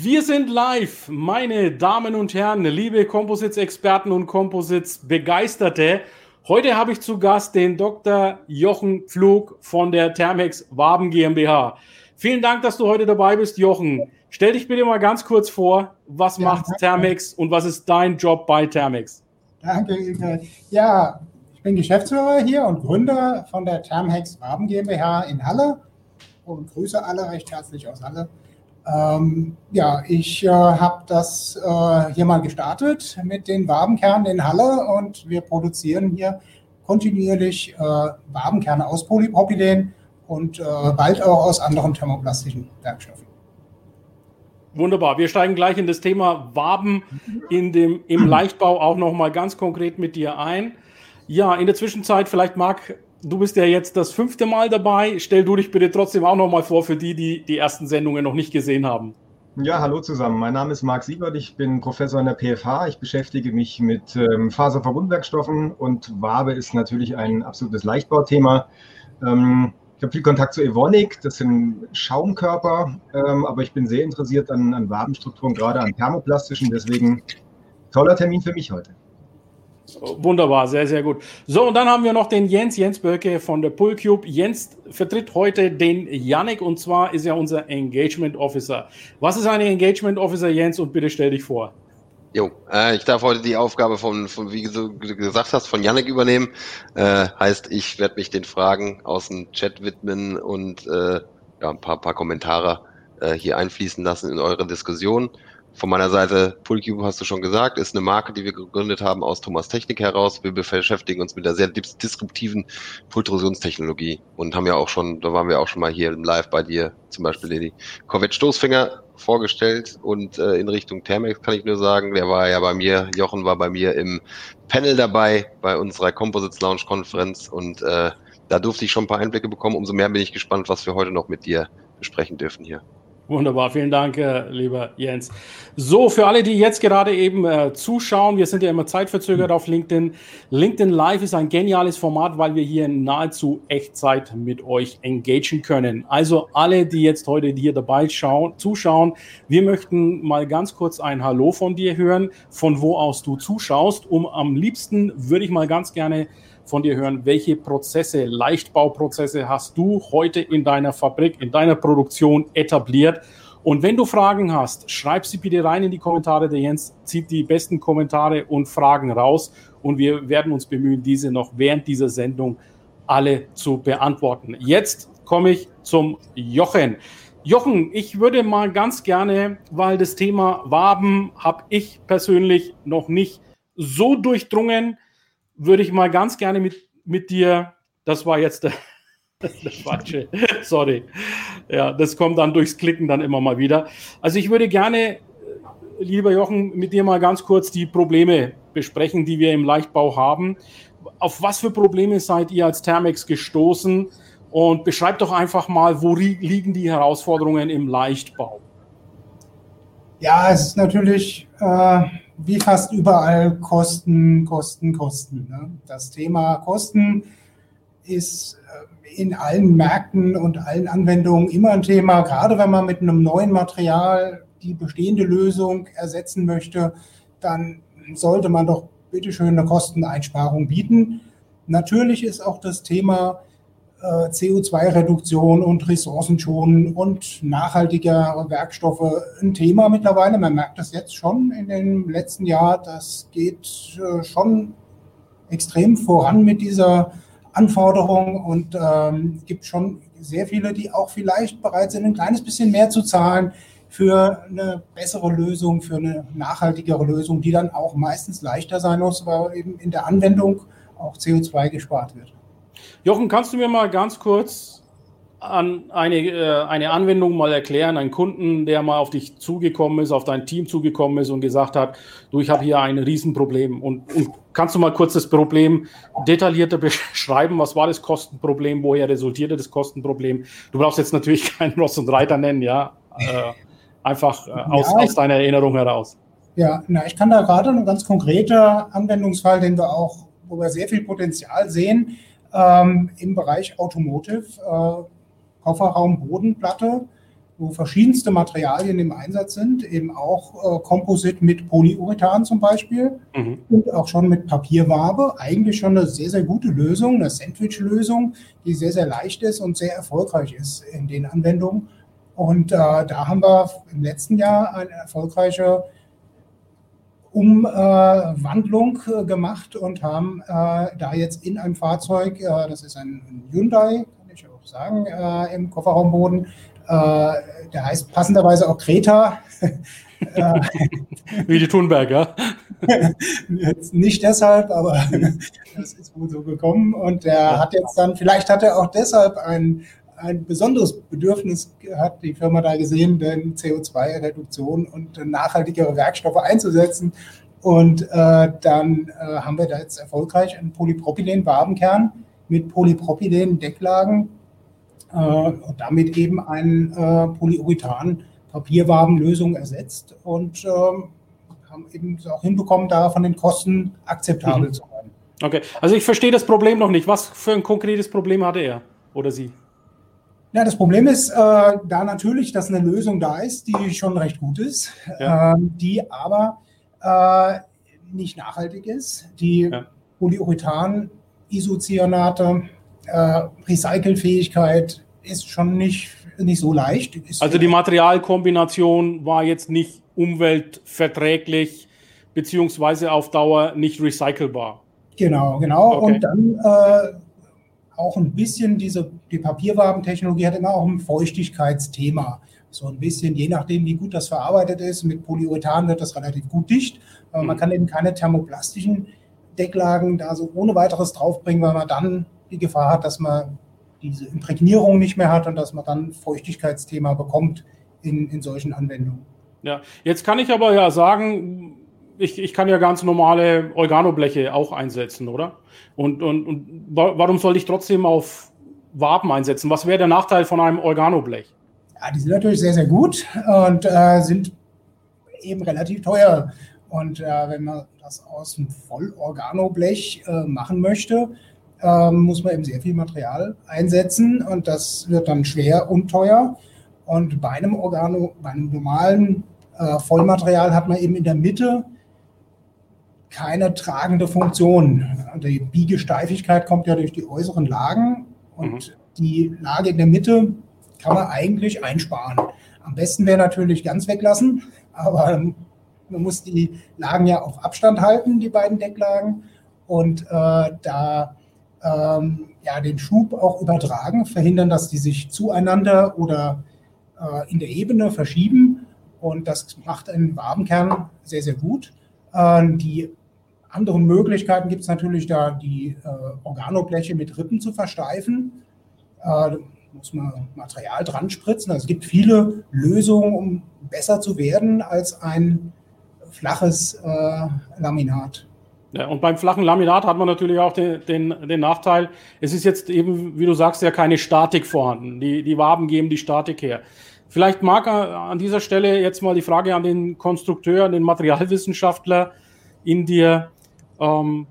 Wir sind live, meine Damen und Herren, liebe Composites-Experten und Composites-Begeisterte. Heute habe ich zu Gast den Dr. Jochen Pflug von der Thermex Waben GmbH. Vielen Dank, dass du heute dabei bist, Jochen. Stell dich bitte mal ganz kurz vor, was ja, macht danke. Thermex und was ist dein Job bei Thermex? Danke, Ilke. Ja, ich bin Geschäftsführer hier und Gründer von der Thermex Waben GmbH in Halle und grüße alle recht herzlich aus Halle. Ähm, ja, ich äh, habe das äh, hier mal gestartet mit den Wabenkernen in Halle und wir produzieren hier kontinuierlich äh, Wabenkerne aus Polypropylen und äh, bald auch aus anderen thermoplastischen Werkstoffen. Wunderbar. Wir steigen gleich in das Thema Waben in dem, im Leichtbau auch nochmal ganz konkret mit dir ein. Ja, in der Zwischenzeit, vielleicht mag du bist ja jetzt das fünfte Mal dabei. Stell du dich bitte trotzdem auch noch mal vor für die, die die ersten Sendungen noch nicht gesehen haben. Ja, hallo zusammen. Mein Name ist Marc Siebert. Ich bin Professor in der PFH. Ich beschäftige mich mit ähm, Faserverbundwerkstoffen und Wabe ist natürlich ein absolutes Leichtbauthema. Ähm, ich habe viel Kontakt zu Evonik, das sind Schaumkörper, ähm, aber ich bin sehr interessiert an, an Wabenstrukturen, gerade an thermoplastischen. Deswegen toller Termin für mich heute. Wunderbar, sehr, sehr gut. So, und dann haben wir noch den Jens, Jens Böcke von der Pullcube. Jens vertritt heute den Yannick und zwar ist er unser Engagement Officer. Was ist ein Engagement Officer, Jens? Und bitte stell dich vor. Jo, äh, ich darf heute die Aufgabe von, von wie du gesagt hast, von Yannick übernehmen. Äh, heißt, ich werde mich den Fragen aus dem Chat widmen und äh, ja, ein paar, paar Kommentare äh, hier einfließen lassen in eure Diskussion. Von meiner Seite, Pulcube hast du schon gesagt, ist eine Marke, die wir gegründet haben aus Thomas Technik heraus. Wir beschäftigen uns mit der sehr disruptiven Pultrusionstechnologie und haben ja auch schon, da waren wir auch schon mal hier im Live bei dir, zum Beispiel die Corvette Stoßfinger vorgestellt und äh, in Richtung Thermex kann ich nur sagen, der war ja bei mir, Jochen war bei mir im Panel dabei bei unserer Composites Lounge Konferenz und äh, da durfte ich schon ein paar Einblicke bekommen. Umso mehr bin ich gespannt, was wir heute noch mit dir besprechen dürfen hier. Wunderbar, vielen Dank, äh, lieber Jens. So, für alle, die jetzt gerade eben äh, zuschauen, wir sind ja immer zeitverzögert auf LinkedIn. LinkedIn Live ist ein geniales Format, weil wir hier in nahezu Echtzeit mit euch engagieren können. Also alle, die jetzt heute hier dabei schauen, zuschauen, wir möchten mal ganz kurz ein Hallo von dir hören, von wo aus du zuschaust. Um am liebsten würde ich mal ganz gerne von dir hören, welche Prozesse, Leichtbauprozesse hast du heute in deiner Fabrik, in deiner Produktion etabliert? Und wenn du Fragen hast, schreib sie bitte rein in die Kommentare. Der Jens zieht die besten Kommentare und Fragen raus und wir werden uns bemühen, diese noch während dieser Sendung alle zu beantworten. Jetzt komme ich zum Jochen. Jochen, ich würde mal ganz gerne, weil das Thema Waben habe ich persönlich noch nicht so durchdrungen, würde ich mal ganz gerne mit, mit dir, das war jetzt der, der falsche, sorry. Ja, das kommt dann durchs Klicken dann immer mal wieder. Also ich würde gerne, lieber Jochen, mit dir mal ganz kurz die Probleme besprechen, die wir im Leichtbau haben. Auf was für Probleme seid ihr als Thermex gestoßen? Und beschreibt doch einfach mal, wo liegen die Herausforderungen im Leichtbau? Ja, es ist natürlich äh, wie fast überall Kosten, Kosten, Kosten. Ne? Das Thema Kosten ist äh, in allen Märkten und allen Anwendungen immer ein Thema, gerade wenn man mit einem neuen Material die bestehende Lösung ersetzen möchte, dann sollte man doch bitteschön eine Kosteneinsparung bieten. Natürlich ist auch das Thema CO2-Reduktion und Ressourcenschonen und nachhaltiger Werkstoffe ein Thema mittlerweile. Man merkt das jetzt schon in dem letzten Jahr. Das geht äh, schon extrem voran mit dieser Anforderung und ähm, gibt schon sehr viele, die auch vielleicht bereit sind, ein kleines bisschen mehr zu zahlen für eine bessere Lösung, für eine nachhaltigere Lösung, die dann auch meistens leichter sein muss, weil eben in der Anwendung auch CO2 gespart wird. Jochen, kannst du mir mal ganz kurz an eine, äh, eine Anwendung mal erklären, einen Kunden, der mal auf dich zugekommen ist, auf dein Team zugekommen ist und gesagt hat, du, ich habe hier ein Riesenproblem. Und, und, kannst du mal kurz das Problem detaillierter beschreiben? Was war das Kostenproblem? Woher resultierte das Kostenproblem? Du brauchst jetzt natürlich keinen Ross und Reiter nennen, ja. Äh, einfach äh, aus, ja, aus deiner Erinnerung heraus. Ja, na, ich kann da gerade einen ganz konkreter Anwendungsfall, den wir auch, wo wir sehr viel Potenzial sehen, ähm, im Bereich Automotive. Äh, Kofferraum-Bodenplatte, wo verschiedenste Materialien im Einsatz sind, eben auch äh, Komposit mit Polyurethan zum Beispiel mhm. und auch schon mit Papierwabe. Eigentlich schon eine sehr, sehr gute Lösung, eine Sandwich-Lösung, die sehr, sehr leicht ist und sehr erfolgreich ist in den Anwendungen. Und äh, da haben wir im letzten Jahr eine erfolgreiche Umwandlung äh, gemacht und haben äh, da jetzt in einem Fahrzeug, äh, das ist ein Hyundai, sagen, äh, im Kofferraumboden. Der heißt passenderweise auch Kreta. Wie die Thunberger. jetzt nicht deshalb, aber das ist wohl so gekommen. Und der hat jetzt dann, vielleicht hat er auch deshalb ein, ein besonderes Bedürfnis hat die Firma da gesehen, denn CO2-Reduktion und nachhaltigere Werkstoffe einzusetzen. Und äh, dann äh, haben wir da jetzt erfolgreich einen Polypropylen-Wabenkern mit Polypropylen-Decklagen äh, und damit eben ein äh, Polyurethan-Papierwabenlösung ersetzt und ähm, haben eben auch hinbekommen, da von den Kosten akzeptabel mhm. zu sein. Okay, also ich verstehe das Problem noch nicht. Was für ein konkretes Problem hatte er oder sie? Ja, das Problem ist, äh, da natürlich, dass eine Lösung da ist, die schon recht gut ist, ja. äh, die aber äh, nicht nachhaltig ist, die ja. Polyurethan, Isocyanate, äh, Recycelfähigkeit ist schon nicht, nicht so leicht. Ist also die Materialkombination war jetzt nicht umweltverträglich beziehungsweise auf Dauer nicht recycelbar. Genau, genau. Okay. Und dann äh, auch ein bisschen diese, die Papierwabentechnologie hat immer auch ein Feuchtigkeitsthema. So ein bisschen, je nachdem, wie gut das verarbeitet ist, mit Polyurethan wird das relativ gut dicht. Aber mhm. man kann eben keine thermoplastischen Decklagen da so ohne weiteres draufbringen, weil man dann die Gefahr hat, dass man diese Imprägnierung nicht mehr hat und dass man dann Feuchtigkeitsthema bekommt in, in solchen Anwendungen. Ja, jetzt kann ich aber ja sagen, ich, ich kann ja ganz normale Organobleche auch einsetzen, oder? Und, und, und warum soll ich trotzdem auf Waben einsetzen? Was wäre der Nachteil von einem Organoblech? Ja, die sind natürlich sehr, sehr gut und äh, sind eben relativ teuer. Und äh, wenn man das aus einem Vollorganoblech äh, machen möchte, ähm, muss man eben sehr viel Material einsetzen und das wird dann schwer und teuer. Und bei einem Organo, bei einem normalen äh, Vollmaterial hat man eben in der Mitte keine tragende Funktion. Die Biegesteifigkeit kommt ja durch die äußeren Lagen und mhm. die Lage in der Mitte kann man eigentlich einsparen. Am besten wäre natürlich ganz weglassen, aber man muss die Lagen ja auf Abstand halten, die beiden Decklagen. Und äh, da ähm, ja, den Schub auch übertragen, verhindern, dass die sich zueinander oder äh, in der Ebene verschieben. Und das macht einen Wabenkern sehr, sehr gut. Äh, die anderen Möglichkeiten gibt es natürlich da, die äh, Organobleche mit Rippen zu versteifen. Äh, muss man Material dran spritzen. Also es gibt viele Lösungen, um besser zu werden als ein flaches äh, Laminat. Ja, und beim flachen Laminat hat man natürlich auch den, den, den, Nachteil, es ist jetzt eben, wie du sagst, ja keine Statik vorhanden. Die, die Waben geben die Statik her. Vielleicht mag an dieser Stelle jetzt mal die Frage an den Konstrukteur, an den Materialwissenschaftler in dir. Ähm,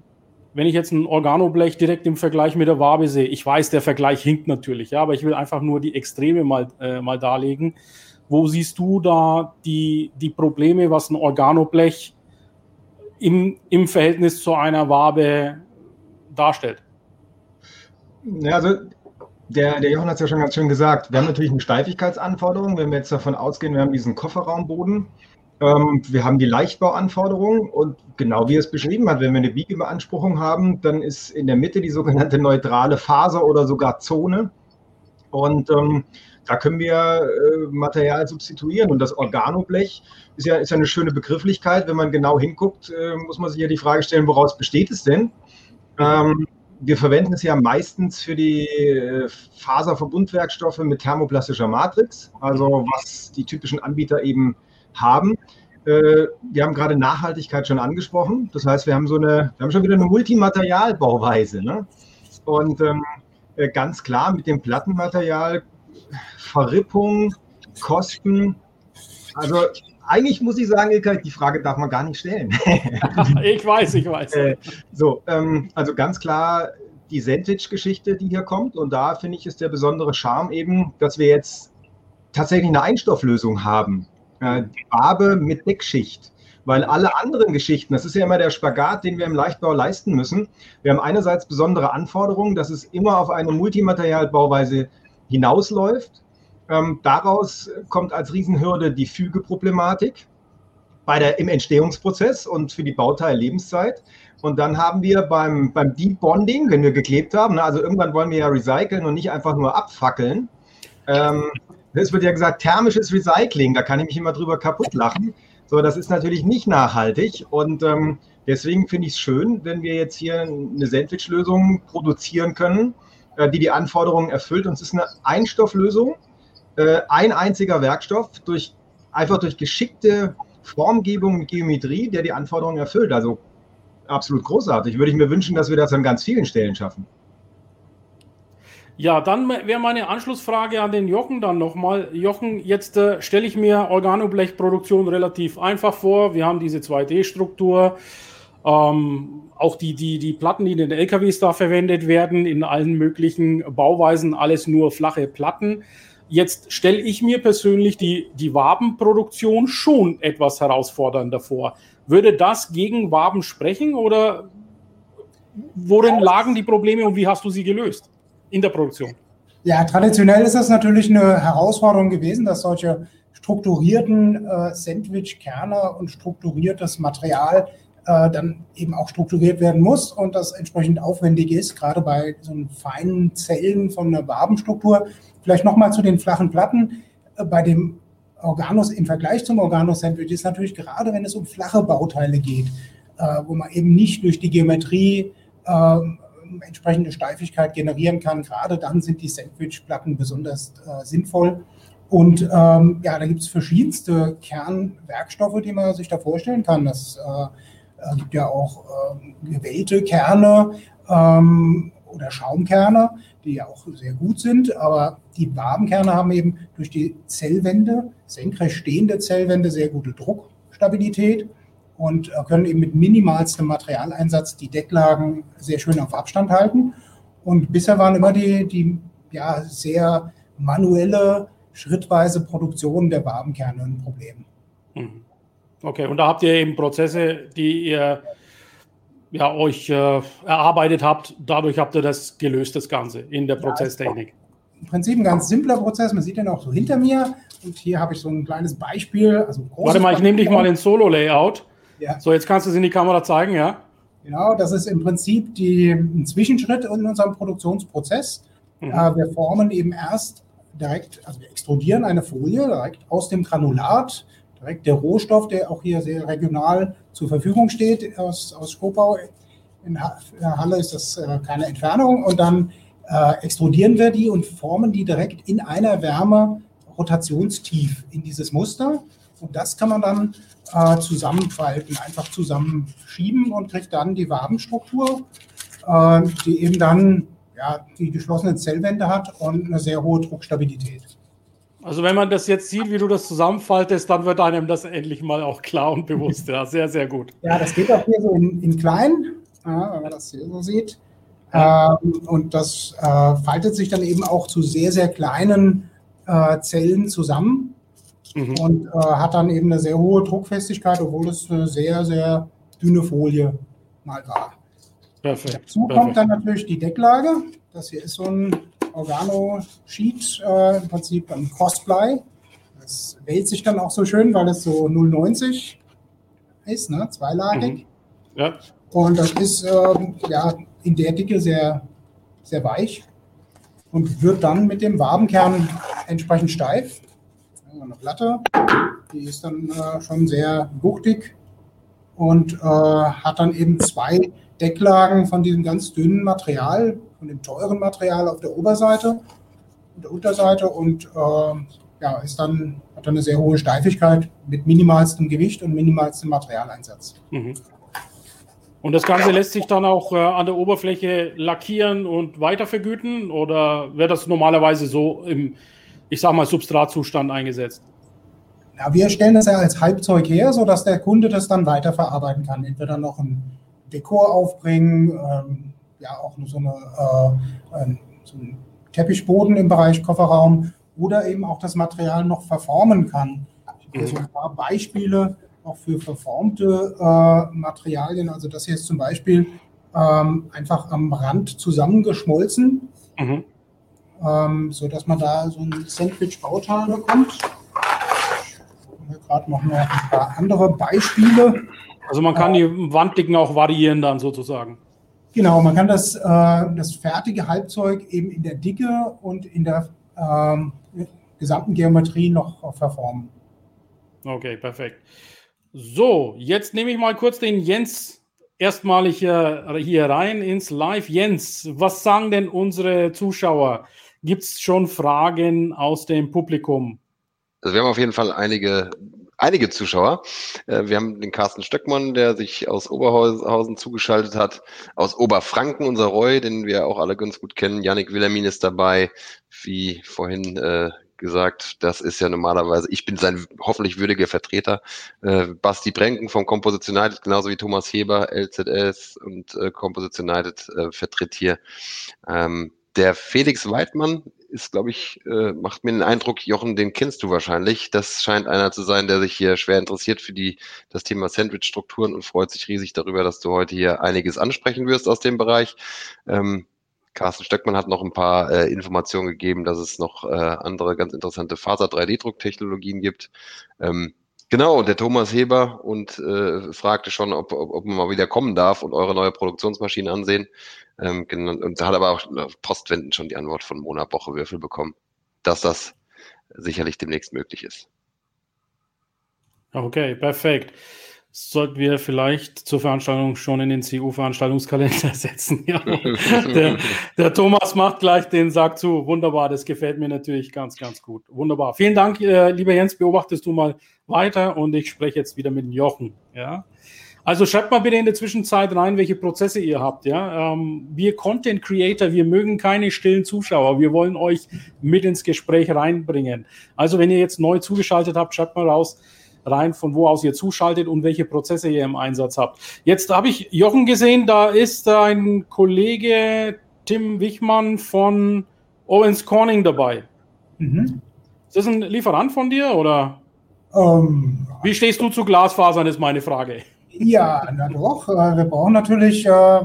wenn ich jetzt ein Organoblech direkt im Vergleich mit der Wabe sehe, ich weiß, der Vergleich hinkt natürlich, ja, aber ich will einfach nur die Extreme mal, äh, mal darlegen. Wo siehst du da die, die Probleme, was ein Organoblech im, im Verhältnis zu einer Wabe darstellt? Ja, also der, der Jochen hat es ja schon ganz schön gesagt. Wir haben natürlich eine Steifigkeitsanforderung, wenn wir jetzt davon ausgehen, wir haben diesen Kofferraumboden. Ähm, wir haben die Leichtbauanforderungen und genau wie es beschrieben hat, wenn wir eine Biegebeanspruchung haben, dann ist in der Mitte die sogenannte neutrale Faser oder sogar Zone. Und ähm, da können wir äh, Material substituieren. Und das Organoblech ist ja, ist ja eine schöne Begrifflichkeit. Wenn man genau hinguckt, äh, muss man sich ja die Frage stellen, woraus besteht es denn? Ähm, wir verwenden es ja meistens für die äh, Faserverbundwerkstoffe mit thermoplastischer Matrix, also was die typischen Anbieter eben haben. Äh, wir haben gerade Nachhaltigkeit schon angesprochen. Das heißt, wir haben so eine, wir haben schon wieder eine Multimaterialbauweise. Ne? Und ähm, äh, ganz klar mit dem Plattenmaterial, Verrippung, Kosten. Also eigentlich muss ich sagen, Ilka, die Frage darf man gar nicht stellen. ich weiß, ich weiß. Äh, so, ähm, also ganz klar die Sandwich-Geschichte, die hier kommt. Und da finde ich, ist der besondere Charme eben, dass wir jetzt tatsächlich eine Einstofflösung haben. Äh, die Farbe mit Deckschicht. Weil alle anderen Geschichten, das ist ja immer der Spagat, den wir im Leichtbau leisten müssen. Wir haben einerseits besondere Anforderungen, dass es immer auf eine Multimaterialbauweise hinausläuft. Ähm, daraus kommt als Riesenhürde die Fügeproblematik bei der, im Entstehungsprozess und für die Bauteillebenszeit. Und dann haben wir beim, beim Deep Bonding, wenn wir geklebt haben, ne, also irgendwann wollen wir ja recyceln und nicht einfach nur abfackeln. Ähm, es wird ja gesagt, thermisches Recycling, da kann ich mich immer drüber kaputt lachen. So, das ist natürlich nicht nachhaltig und ähm, deswegen finde ich es schön, wenn wir jetzt hier eine Sandwich-Lösung produzieren können, äh, die die Anforderungen erfüllt. Und es ist eine Einstofflösung, äh, ein einziger Werkstoff, durch, einfach durch geschickte Formgebung mit Geometrie, der die Anforderungen erfüllt. Also absolut großartig. Würde ich mir wünschen, dass wir das an ganz vielen Stellen schaffen. Ja, dann wäre meine Anschlussfrage an den Jochen dann nochmal. Jochen, jetzt äh, stelle ich mir Organoblechproduktion relativ einfach vor. Wir haben diese 2D-Struktur. Ähm, auch die, die, die Platten, die in den LKWs da verwendet werden, in allen möglichen Bauweisen, alles nur flache Platten. Jetzt stelle ich mir persönlich die, die Wabenproduktion schon etwas herausfordernder vor. Würde das gegen Waben sprechen oder worin lagen die Probleme und wie hast du sie gelöst in der Produktion? Ja, traditionell ist das natürlich eine Herausforderung gewesen, dass solche strukturierten äh, Sandwich-Kerne und strukturiertes Material äh, dann eben auch strukturiert werden muss und das entsprechend aufwendig ist, gerade bei so feinen Zellen von einer Wabenstruktur. Vielleicht nochmal zu den flachen Platten. Äh, bei dem Organus im Vergleich zum Organus-Sandwich ist natürlich gerade, wenn es um flache Bauteile geht, äh, wo man eben nicht durch die Geometrie äh, entsprechende Steifigkeit generieren kann, gerade dann sind die Sandwich-Platten besonders äh, sinnvoll. Und ähm, ja, da gibt es verschiedenste Kernwerkstoffe, die man sich da vorstellen kann. Das äh, äh, gibt ja auch ähm, gewählte Kerne ähm, oder Schaumkerne, die ja auch sehr gut sind, aber die Wabenkerne haben eben durch die Zellwände, senkrecht stehende Zellwände, sehr gute Druckstabilität und äh, können eben mit minimalstem Materialeinsatz die Decklagen sehr schön auf Abstand halten. Und bisher waren immer die, die ja, sehr manuelle, schrittweise Produktion der Wabenkerne ein Problem. Mhm. Okay, und da habt ihr eben Prozesse, die ihr ja, euch äh, erarbeitet habt. Dadurch habt ihr das gelöst, das Ganze in der Prozesstechnik. Im Prinzip ein ganz simpler Prozess. Man sieht den auch so hinter mir. Und hier habe ich so ein kleines Beispiel. Also Warte mal, ich nehme dich mal ins Solo-Layout. Ja. So, jetzt kannst du es in die Kamera zeigen, ja? Genau, das ist im Prinzip die, ein Zwischenschritt in unserem Produktionsprozess. Mhm. Äh, wir formen eben erst direkt, also wir extrudieren eine Folie direkt aus dem Granulat direkt der Rohstoff, der auch hier sehr regional zur Verfügung steht aus, aus Skopau. In Halle ist das äh, keine Entfernung. Und dann äh, extrudieren wir die und formen die direkt in einer Wärme rotationstief in dieses Muster. Und das kann man dann äh, zusammenfalten, einfach zusammenschieben und kriegt dann die Wabenstruktur, äh, die eben dann ja, die geschlossenen Zellwände hat und eine sehr hohe Druckstabilität. Also wenn man das jetzt sieht, wie du das zusammenfaltest, dann wird einem das endlich mal auch klar und bewusst. Ja, sehr, sehr gut. Ja, das geht auch hier so in, in klein, ja, wenn man das hier so sieht. Ähm, und das äh, faltet sich dann eben auch zu sehr, sehr kleinen äh, Zellen zusammen mhm. und äh, hat dann eben eine sehr hohe Druckfestigkeit, obwohl es eine sehr, sehr dünne Folie mal war. Perfekt. Dazu Perfekt. kommt dann natürlich die Decklage. Das hier ist so ein Organo-Sheet, äh, im Prinzip ein Crossfly. Das wählt sich dann auch so schön, weil es so 0,90 ist, ne? zweilagig. Mhm. Ja. Und das ist äh, ja in der Dicke sehr, sehr weich und wird dann mit dem Wabenkern entsprechend steif. Eine Platte, die ist dann äh, schon sehr wuchtig und äh, hat dann eben zwei Decklagen von diesem ganz dünnen Material, von dem teuren Material auf der Oberseite und der Unterseite und äh, ja, ist dann, hat dann eine sehr hohe Steifigkeit mit minimalstem Gewicht und minimalstem Materialeinsatz. Mhm. Und das Ganze lässt sich dann auch äh, an der Oberfläche lackieren und weitervergüten oder wird das normalerweise so im, ich sag mal, Substratzustand eingesetzt? Ja, wir stellen das ja als Halbzeug her, sodass der Kunde das dann weiterverarbeiten kann. Entweder noch ein Dekor aufbringen, ähm, ja auch so, eine, äh, so einen Teppichboden im Bereich Kofferraum oder eben auch das Material noch verformen kann. Also ein paar Beispiele auch für verformte äh, Materialien. Also das hier ist zum Beispiel ähm, einfach am Rand zusammengeschmolzen, mhm. Ähm, sodass man da so ein Sandwich-Bauteil bekommt. Gerade noch mal ein paar andere Beispiele. Also man kann die Wanddicken auch variieren dann sozusagen. Genau, man kann das, äh, das fertige Halbzeug eben in der Dicke und in der ähm, gesamten Geometrie noch verformen. Okay, perfekt. So, jetzt nehme ich mal kurz den Jens erstmalig hier, hier rein ins Live. Jens, was sagen denn unsere Zuschauer? Gibt es schon Fragen aus dem Publikum? Also wir haben auf jeden Fall einige, einige Zuschauer. Äh, wir haben den Carsten Stöckmann, der sich aus Oberhausen zugeschaltet hat, aus Oberfranken, unser Roy, den wir auch alle ganz gut kennen. Yannick Wilhelmin ist dabei, wie vorhin äh, gesagt, das ist ja normalerweise, ich bin sein hoffentlich würdiger Vertreter. Äh, Basti Brenken vom Composition United, genauso wie Thomas Heber, LZS und äh, Composition United äh, vertritt hier. Ähm, der Felix Weidmann ist, glaube ich, äh, macht mir den Eindruck, Jochen, den kennst du wahrscheinlich. Das scheint einer zu sein, der sich hier schwer interessiert für die, das Thema Sandwich-Strukturen und freut sich riesig darüber, dass du heute hier einiges ansprechen wirst aus dem Bereich. Ähm, Carsten Stöckmann hat noch ein paar äh, Informationen gegeben, dass es noch äh, andere ganz interessante Faser-3D-Drucktechnologien gibt. Ähm, genau, der Thomas Heber und äh, fragte schon, ob, ob, ob man mal wieder kommen darf und eure neue Produktionsmaschine ansehen. Ähm, und da hat aber auch postwendend schon die Antwort von Mona Boche-Würfel bekommen, dass das sicherlich demnächst möglich ist. Okay, perfekt sollten wir vielleicht zur Veranstaltung schon in den CU-Veranstaltungskalender setzen. Ja. Der, der, Thomas macht gleich den Sack zu. Wunderbar, das gefällt mir natürlich ganz, ganz gut. Wunderbar. Vielen Dank, äh, lieber Jens. Beobachtest du mal weiter und ich spreche jetzt wieder mit Jochen. Ja. Also schreibt mal bitte in der Zwischenzeit rein, welche Prozesse ihr habt. Ja, ähm, wir Content Creator, wir mögen keine stillen Zuschauer. Wir wollen euch mit ins Gespräch reinbringen. Also wenn ihr jetzt neu zugeschaltet habt, schreibt mal raus, rein, von wo aus ihr zuschaltet und welche Prozesse ihr im Einsatz habt. Jetzt habe ich Jochen gesehen, da ist ein Kollege Tim Wichmann von Owens Corning dabei. Mhm. Ist das ein Lieferant von dir oder? Ähm, Wie stehst du zu Glasfasern, ist meine Frage. Ja, na doch. Äh, wir brauchen natürlich äh,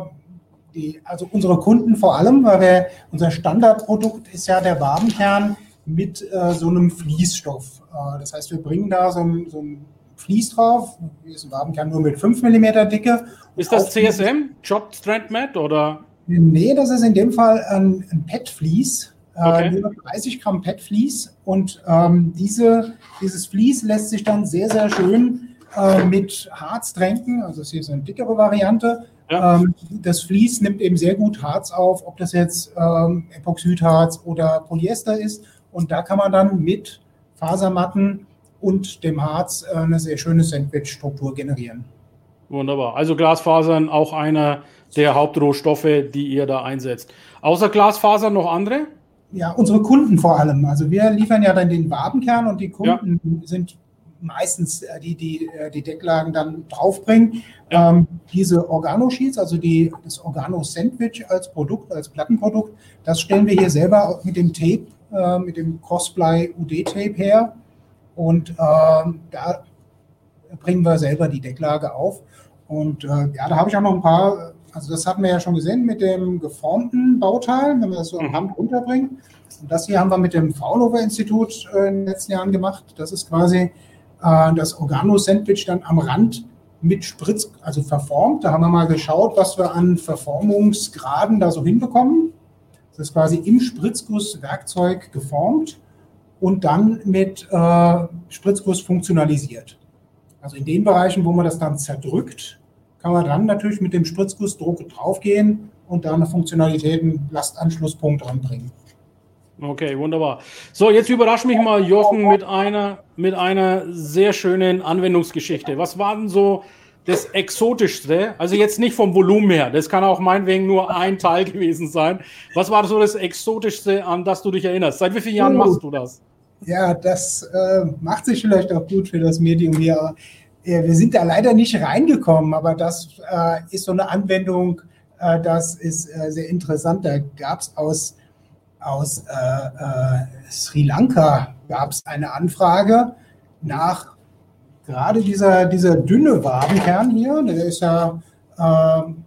die, also unsere Kunden vor allem, weil wir, unser Standardprodukt ist ja der Wabenkern mit äh, so einem Fließstoff. Äh, das heißt, wir bringen da so ein, so ein Fließ drauf. Wir haben kann nur mit 5 mm Dicke. Ist das CSM, Job Strand Mat oder? Nee, das ist in dem Fall ein, ein PET-Fließ. Äh, okay. Äh, 30 Gramm PET-Fließ. Und ähm, diese, dieses Fließ lässt sich dann sehr, sehr schön äh, mit Harz tränken. Also, das hier ist eine dickere Variante. Ja. Ähm, das Fließ nimmt eben sehr gut Harz auf, ob das jetzt ähm, Epoxidharz oder Polyester ist. Und da kann man dann mit Fasermatten und dem Harz äh, eine sehr schöne Sandwich-Struktur generieren. Wunderbar. Also Glasfasern auch einer der Hauptrohstoffe, die ihr da einsetzt. Außer Glasfasern noch andere? Ja, unsere Kunden vor allem. Also wir liefern ja dann den Wabenkern und die Kunden ja. sind meistens äh, die, die äh, die Decklagen dann draufbringen. Ja. Ähm, diese Organo-Sheets, also die, das Organo-Sandwich als Produkt, als Plattenprodukt, das stellen wir hier selber mit dem Tape äh, mit dem Crossplay UD-Tape her. Und äh, da bringen wir selber die Decklage auf. Und äh, ja, da habe ich auch noch ein paar, also das hatten wir ja schon gesehen mit dem geformten Bauteil, wenn wir das so am Hand runterbringen. Und das hier haben wir mit dem Fraunhofer-Institut äh, in den letzten Jahren gemacht. Das ist quasi äh, das Organo-Sandwich dann am Rand mit Spritz, also verformt. Da haben wir mal geschaut, was wir an Verformungsgraden da so hinbekommen. Das ist quasi im Spritzgusswerkzeug geformt und dann mit äh, Spritzguss funktionalisiert. Also in den Bereichen, wo man das dann zerdrückt, kann man dann natürlich mit dem Spritzgussdruck draufgehen und da eine Funktionalität, einen Lastanschlusspunkt ranbringen. Okay, wunderbar. So, jetzt überrascht mich mal Jochen mit einer, mit einer sehr schönen Anwendungsgeschichte. Was war denn so das Exotischste? Also jetzt nicht vom Volumen her, das kann auch meinetwegen nur ein Teil gewesen sein. Was war so das Exotischste, an das du dich erinnerst? Seit wie vielen Jahren machst du das? Ja, das äh, macht sich vielleicht auch gut für das Medium hier. Äh, wir sind da leider nicht reingekommen, aber das äh, ist so eine Anwendung, äh, das ist äh, sehr interessant. Da gab es aus, aus äh, Sri Lanka gab es eine Anfrage nach gerade dieser, dieser dünne Wabenkern hier. Der ist ja, ähm,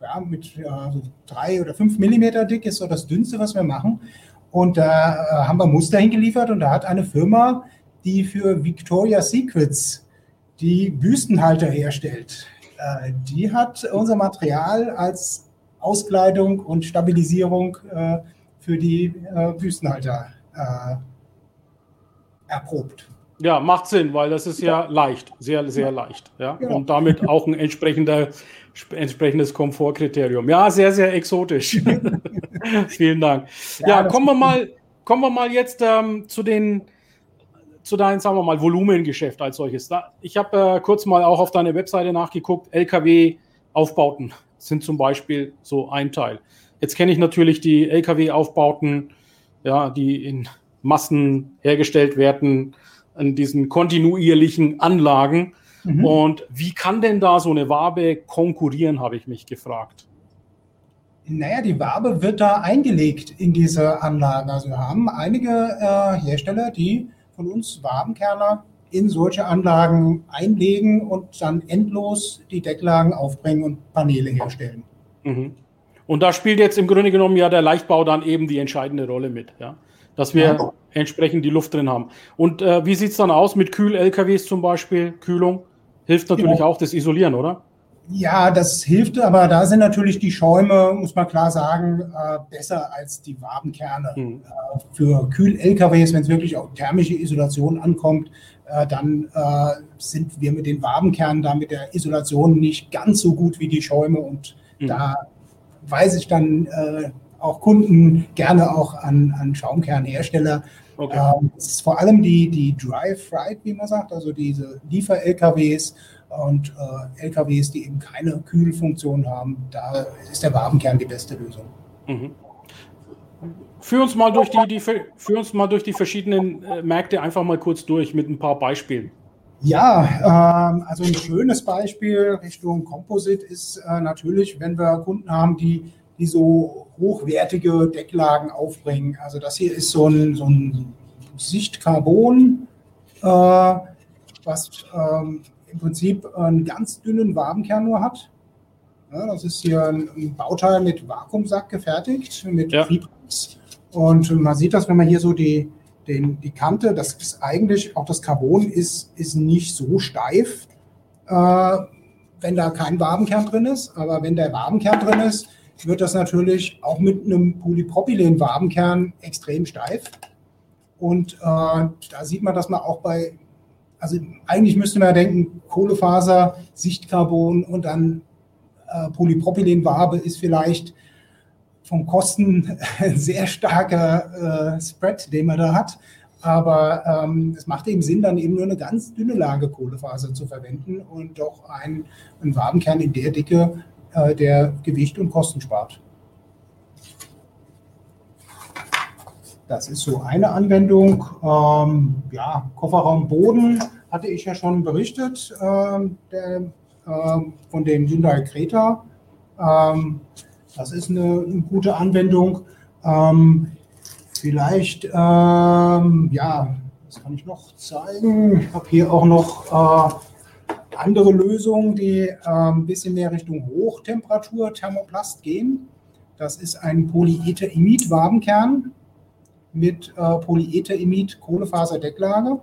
ja mit also drei oder fünf Millimeter dick, ist so das dünnste, was wir machen. Und da haben wir Muster hingeliefert und da hat eine Firma die für Victoria's Secrets die Büstenhalter herstellt. Äh, die hat unser Material als Auskleidung und Stabilisierung äh, für die äh, Büstenhalter erprobt. Ja, macht Sinn, weil das ist ja leicht, sehr, sehr leicht. Ja? Genau. Und damit auch ein entsprechender, entsprechendes Komfortkriterium. Ja, sehr, sehr exotisch. Vielen Dank. Ja, ja kommen, wir mal, kommen wir mal jetzt ähm, zu den zu deinem, sagen wir mal, Volumengeschäft als solches. Da, ich habe äh, kurz mal auch auf deine Webseite nachgeguckt. LKW-Aufbauten sind zum Beispiel so ein Teil. Jetzt kenne ich natürlich die LKW-Aufbauten, ja, die in Massen hergestellt werden, an diesen kontinuierlichen Anlagen. Mhm. Und wie kann denn da so eine Wabe konkurrieren, habe ich mich gefragt. Naja, die Wabe wird da eingelegt in diese Anlagen. Also wir haben einige äh, Hersteller, die von uns Wabenkerner in solche Anlagen einlegen und dann endlos die Decklagen aufbringen und Paneele herstellen. Mhm. Und da spielt jetzt im Grunde genommen ja der Leichtbau dann eben die entscheidende Rolle mit, ja? Dass wir entsprechend die Luft drin haben. Und äh, wie sieht es dann aus mit Kühl-LKWs zum Beispiel? Kühlung hilft natürlich genau. auch das Isolieren, oder? Ja, das hilft, aber da sind natürlich die Schäume, muss man klar sagen, äh, besser als die Wabenkerne. Mhm. Äh, für Kühl-LKWs, wenn es wirklich auf thermische Isolation ankommt, äh, dann sind wir mit den Wabenkernen da mit der Isolation nicht ganz so gut wie die Schäume und mhm. da weise ich dann auch Kunden gerne auch an, an Schaumkernhersteller. Okay. Ähm, es ist vor allem die, die Dry Fried, wie man sagt, also diese Liefer-LKWs und äh, LKWs, die eben keine Kühlfunktion haben, da ist der Wabenkern die beste Lösung. Mhm. Führ uns mal durch die, die, führ uns mal durch die verschiedenen äh, Märkte einfach mal kurz durch mit ein paar Beispielen. Ja, ähm, also ein schönes Beispiel Richtung Composite ist äh, natürlich, wenn wir Kunden haben, die, die so hochwertige Decklagen aufbringen. Also das hier ist so ein, so ein Sichtcarbon, äh, was ähm, im Prinzip einen ganz dünnen Wabenkern nur hat. Ja, das ist hier ein, Bauteil mit Vakuumsack gefertigt, mit ja. Und man sieht das, wenn man hier so die, den, die Kante, das ist eigentlich, auch das Carbon ist, ist nicht so steif, äh, wenn da kein Wabenkern drin ist. Aber wenn der Wabenkern drin ist, wird das natürlich auch mit einem Polypropylen-Wabenkern extrem steif. Und äh, da sieht man, dass man auch bei also eigentlich müsste man ja denken, Kohlefaser, Sichtcarbon und dann äh, Polypropylenwabe ist vielleicht vom Kosten ein sehr starker äh, Spread, den man da hat. Aber ähm, es macht eben Sinn, dann eben nur eine ganz dünne Lage Kohlefaser zu verwenden und doch einen, einen Wabenkern in der Dicke, der Gewicht und Kosten spart. Das ist so eine Anwendung. Ähm, ja, Kofferraum Boden hatte ich ja schon berichtet, ähm, der, ähm, von dem Hyundai Creta. Ähm, das ist eine, eine gute Anwendung. Ähm, vielleicht, ähm, ja, was kann ich noch zeigen? Ich habe hier auch noch äh, andere Lösungen, die äh, ein bisschen mehr Richtung Hochtemperatur Thermoplast gehen. Das ist ein Polyether-Imid-Wabenkern mit äh, Polyether-Imid-Kohlefaserdecklage.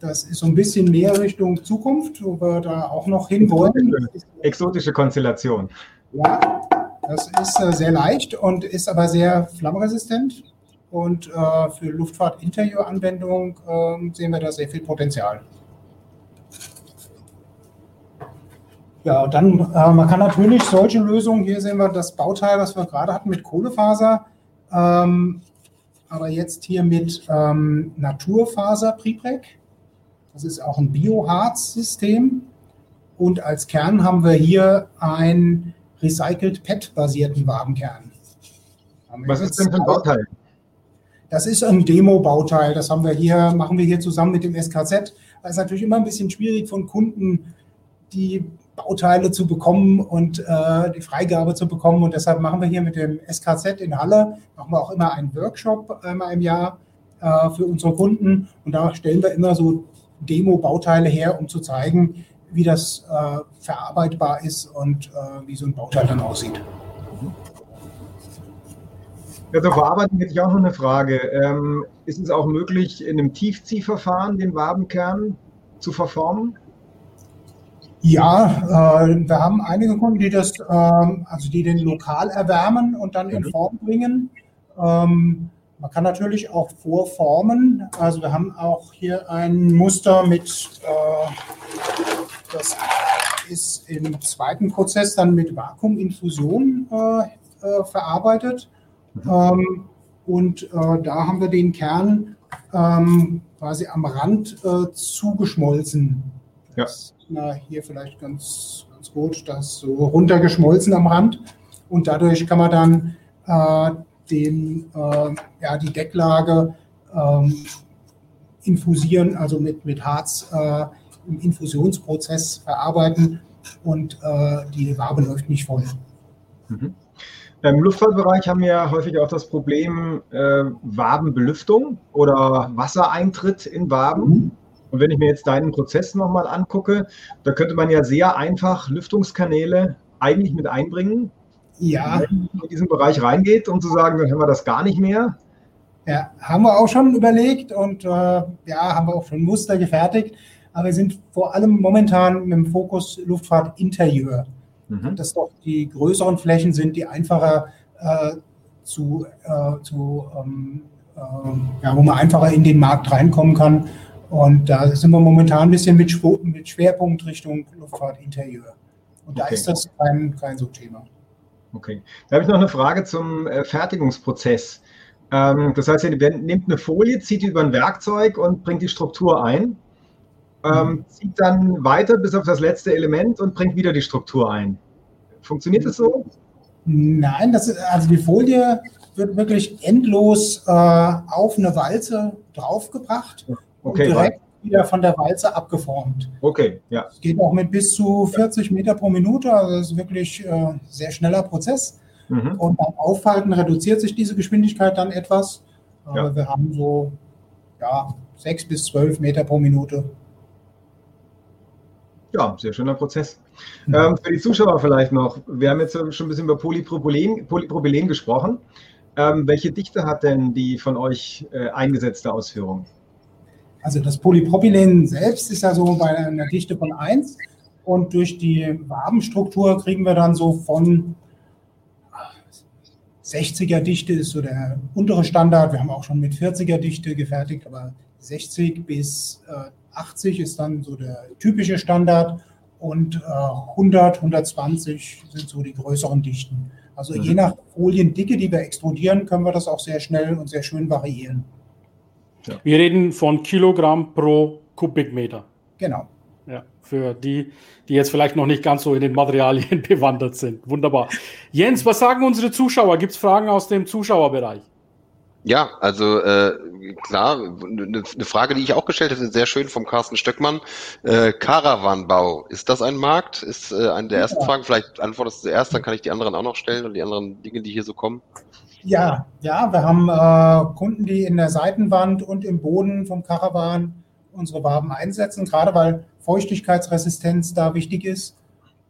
Das ist so ein bisschen mehr Richtung Zukunft, wo wir da auch noch hin wollen. Exotische Konstellation. Ja, das ist äh, sehr leicht und ist aber sehr flammresistent. Und äh, für Luftfahrt-Interieuranwendung äh, sehen wir da sehr viel Potenzial. Ja, dann, äh, man kann natürlich solche Lösungen, hier sehen wir das Bauteil, was wir gerade hatten mit Kohlefaser, ähm, aber jetzt hier mit ähm, Naturfaser Prepreg. Das ist auch ein Bioharz-System. Und als Kern haben wir hier ein Recycled PET-basierten Wabenkern. Was ist denn für ein Bauteil? Das ist ein Demo-Bauteil. Das haben wir hier, machen wir hier zusammen mit dem SKZ. Das ist natürlich immer ein bisschen schwierig von Kunden, die Bauteile zu bekommen und äh, die Freigabe zu bekommen. Und deshalb machen wir hier mit dem SKZ in Halle, machen wir auch immer einen Workshop einmal im Jahr äh, für unsere Kunden. Und da stellen wir immer so Demo-Bauteile her, um zu zeigen, wie das äh, verarbeitbar ist und äh, wie so ein Bauteil dann aussieht. Ja, zur Verarbeitung hätte ich auch noch eine Frage. Ähm, ist es auch möglich, in einem Tiefziehverfahren den Wabenkern zu verformen? Ja, äh, wir haben einige Kunden, die das, äh, also die den lokal erwärmen und dann in mhm. Form bringen. Ähm, man kann natürlich auch vorformen. Also wir haben auch hier ein Muster mit, äh, das ist im zweiten Prozess dann mit Vakuuminfusion äh, äh, verarbeitet. Mhm. Ähm, und äh, da haben wir den Kern ähm, quasi am Rand äh, zugeschmolzen. Ja. Das na, hier vielleicht ganz, ganz gut, das so runtergeschmolzen am Rand. Und dadurch kann man dann äh, den, äh, ja, die Decklage ähm, infusieren, also mit, mit Harz äh, im Infusionsprozess verarbeiten und äh, die Wabe läuft nicht voll. Mhm. Im Luftfahrtbereich haben wir häufig auch das Problem äh, Wabenbelüftung oder Wassereintritt in Waben. Mhm. Und wenn ich mir jetzt deinen Prozess nochmal angucke, da könnte man ja sehr einfach Lüftungskanäle eigentlich mit einbringen. Ja. Wenn man in diesen Bereich reingeht, um zu sagen, dann haben wir das gar nicht mehr. Ja, haben wir auch schon überlegt und äh, ja, haben wir auch schon Muster gefertigt. Aber wir sind vor allem momentan mit dem Fokus Luftfahrt Interieur. Mhm. Dass doch die größeren Flächen sind, die einfacher äh, zu, äh, zu ähm, äh, ja, wo man einfacher in den Markt reinkommen kann und da sind wir momentan ein bisschen mit, mit Schwerpunkt Richtung Luftfahrt Interieur. Und da okay. ist das kein, kein so Thema. Okay. Da habe ich noch eine Frage zum äh, Fertigungsprozess. Ähm, das heißt, ihr nehmt eine Folie, zieht die über ein Werkzeug und bringt die Struktur ein, ähm, mhm. zieht dann weiter bis auf das letzte Element und bringt wieder die Struktur ein. Funktioniert das so? Nein, das ist, also die Folie wird wirklich endlos äh, auf eine Walze draufgebracht. Okay, und direkt wieder von der Walze abgeformt. Okay, ja. Es geht auch mit bis zu 40 Meter pro Minute, also das ist wirklich äh, sehr schneller Prozess. Mhm. Und beim Aufhalten reduziert sich diese Geschwindigkeit dann etwas. Aber ja. wir haben so ja, 6 bis 12 Meter pro Minute. Ja, sehr schöner Prozess. Mhm. Ähm, für die Zuschauer vielleicht noch, wir haben jetzt schon ein bisschen über Polypropylen, Polypropylen gesprochen. Ähm, welche Dichte hat denn die von euch äh, eingesetzte Ausführung? Also das Polypropylen selbst ist ja so bei einer Dichte von 1 und durch die Wabenstruktur kriegen wir dann so von 60er Dichte ist so der untere Standard. Wir haben auch schon mit 40er Dichte gefertigt, aber 60 bis 80 ist dann so der typische Standard und 100, 120 sind so die größeren Dichten. Also je mhm. nach Foliendicke, die wir extrudieren, können wir das auch sehr schnell und sehr schön variieren. Ja. Wir reden von Kilogramm pro Kubikmeter. Genau. Ja, für die, die jetzt vielleicht noch nicht ganz so in den Materialien bewandert sind. Wunderbar. Jens, was sagen unsere Zuschauer? Gibt es Fragen aus dem Zuschauerbereich? Ja, also äh, klar, eine Frage, die ich auch gestellt hätte, sehr schön vom Carsten Stöckmann. Äh, Caravanbau, ist das ein Markt? Ist äh, eine der ersten ja. Fragen. Vielleicht antwortest du zuerst, dann kann ich die anderen auch noch stellen und die anderen Dinge, die hier so kommen. Ja, ja, wir haben äh, Kunden, die in der Seitenwand und im Boden vom Caravan unsere Waben einsetzen, gerade weil Feuchtigkeitsresistenz da wichtig ist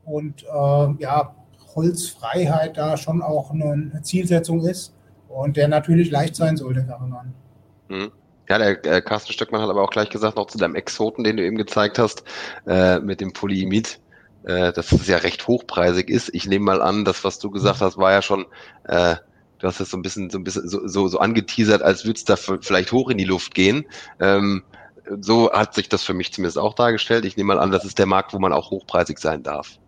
und äh, ja, Holzfreiheit da schon auch eine Zielsetzung ist und der natürlich leicht sein soll, der Caravan. Mhm. Ja, der äh, Carsten Stöckmann hat aber auch gleich gesagt, noch zu deinem Exoten, den du eben gezeigt hast, äh, mit dem Polyimid, äh, dass es ja recht hochpreisig ist. Ich nehme mal an, das, was du gesagt hast, war ja schon äh, Du hast es so ein bisschen, so ein bisschen so, so, so angeteasert, als würde es da vielleicht hoch in die Luft gehen. Ähm, so hat sich das für mich zumindest auch dargestellt. Ich nehme mal an, das ist der Markt, wo man auch hochpreisig sein darf.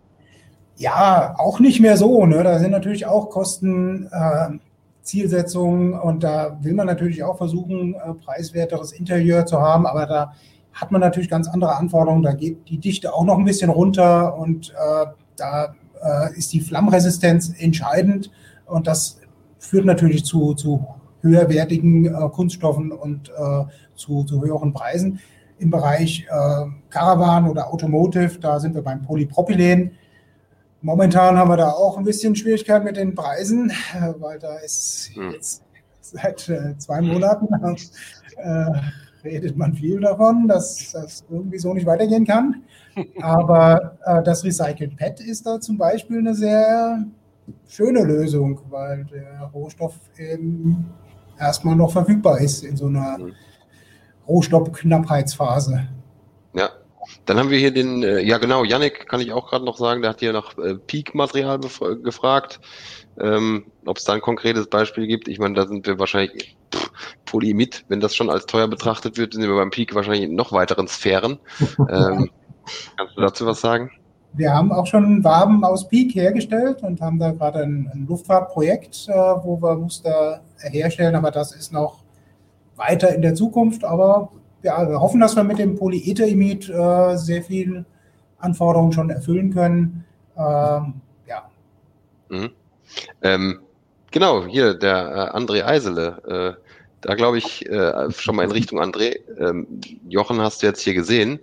Ja, auch nicht mehr so. Ne? Da sind natürlich auch Kosten, äh, Zielsetzungen und da will man natürlich auch versuchen, äh, preiswerteres Interieur zu haben, aber da hat man natürlich ganz andere Anforderungen. Da geht die Dichte auch noch ein bisschen runter und äh, da äh, ist die Flammresistenz entscheidend und das führt natürlich zu, zu höherwertigen äh, Kunststoffen und äh, zu, zu höheren Preisen. Im Bereich äh, Caravan oder Automotive, da sind wir beim Polypropylen. Momentan haben wir da auch ein bisschen Schwierigkeiten mit den Preisen, weil da ist hm. jetzt seit äh, zwei Monaten äh, redet man viel davon, dass das irgendwie so nicht weitergehen kann. Aber äh, das Recycled PET ist da zum Beispiel eine sehr schöne Lösung, weil der Rohstoff eben erstmal noch verfügbar ist in so einer mhm. Rohstoffknappheitsphase. Ja, dann haben wir hier den, äh, ja genau, Yannick kann ich auch gerade noch sagen, der hat hier nach äh, Peak-Material gefragt, ähm, ob es da ein konkretes Beispiel gibt. Ich meine, da sind wir wahrscheinlich pff, Polyimid, wenn das schon als teuer betrachtet wird, sind wir beim Peak wahrscheinlich in noch weiteren Sphären. ähm, kannst du dazu was sagen? Wir haben auch schon Waben aus Peak hergestellt und haben da gerade ein, ein Luftfahrtprojekt, äh, wo wir Muster herstellen, aber das ist noch weiter in der Zukunft. Aber ja, wir hoffen, dass wir mit dem Polyether-Imid äh, sehr viel Anforderungen schon erfüllen können. Ähm, ja. Mhm. Ähm, genau, hier der äh, André Eisele. Äh, da glaube ich äh, schon mal in Richtung André. Ähm, Jochen hast du jetzt hier gesehen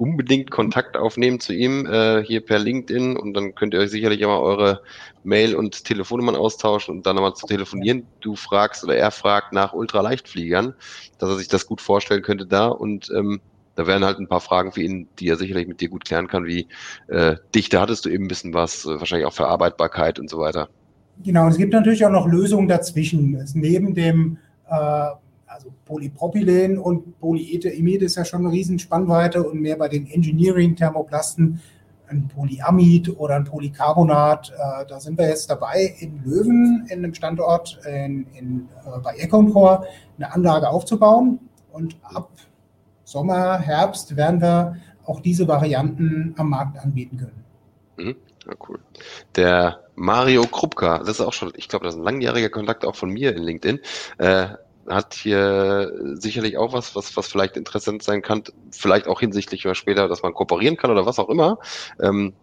unbedingt Kontakt aufnehmen zu ihm äh, hier per LinkedIn und dann könnt ihr euch sicherlich immer eure Mail und Telefonnummern austauschen und dann nochmal zu telefonieren. Du fragst oder er fragt nach Ultraleichtfliegern, dass er sich das gut vorstellen könnte da und ähm, da wären halt ein paar Fragen für ihn, die er sicherlich mit dir gut klären kann, wie äh, Dichte hattest du eben ein bisschen was, äh, wahrscheinlich auch Verarbeitbarkeit und so weiter. Genau, es gibt natürlich auch noch Lösungen dazwischen. Neben dem äh, also Polypropylen und Polyether-Imid ist ja schon eine riesen Spannweite und mehr bei den Engineering-Thermoplasten ein Polyamid oder ein Polycarbonat. Äh, da sind wir jetzt dabei, in Löwen, in einem Standort in, in, äh, bei Econcore, eine Anlage aufzubauen. Und ab Sommer, Herbst werden wir auch diese Varianten am Markt anbieten können. Mhm. Ja, cool. Der Mario Krupka, das ist auch schon, ich glaube, das ist ein langjähriger Kontakt auch von mir in LinkedIn. Äh, hat hier sicherlich auch was, was, was vielleicht interessant sein kann, vielleicht auch hinsichtlich oder später, dass man kooperieren kann oder was auch immer. Ähm,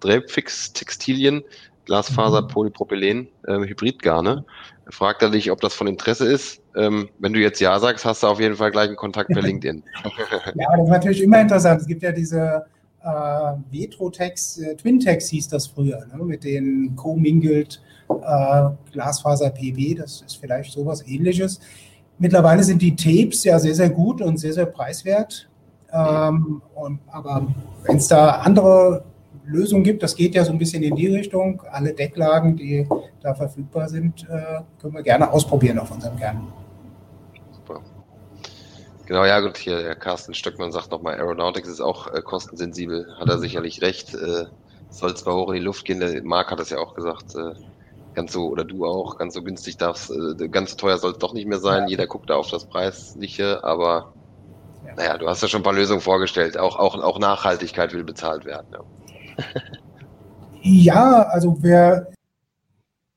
Drehfix Textilien, Glasfaser, mhm. Polypropylen, ähm, Hybridgarne. Fragt er dich, ob das von Interesse ist. Ähm, wenn du jetzt Ja sagst, hast du auf jeden Fall gleich einen Kontakt per LinkedIn. ja, das ist natürlich immer interessant. Es gibt ja diese äh, Vetrotex, äh, Twintex hieß das früher, ne? mit den co-mingled äh, Glasfaser PB, das ist vielleicht sowas ähnliches. Mittlerweile sind die Tapes ja sehr, sehr gut und sehr, sehr preiswert. Ähm, und, aber wenn es da andere Lösungen gibt, das geht ja so ein bisschen in die Richtung. Alle Decklagen, die da verfügbar sind, äh, können wir gerne ausprobieren auf unserem Kern. Super. Genau, ja, gut, hier der Carsten Stöckmann sagt nochmal, Aeronautics ist auch äh, kostensensibel, hat er sicherlich recht. Äh, Soll zwar hoch in die Luft gehen, der Marc hat das ja auch gesagt, äh, ganz so, oder du auch, ganz so günstig darf äh, ganz so teuer soll es doch nicht mehr sein. Ja. Jeder guckt da auf das Preisliche, aber ja. naja, du hast ja schon ein paar Lösungen vorgestellt. Auch, auch, auch Nachhaltigkeit will bezahlt werden. Ja, ja also wer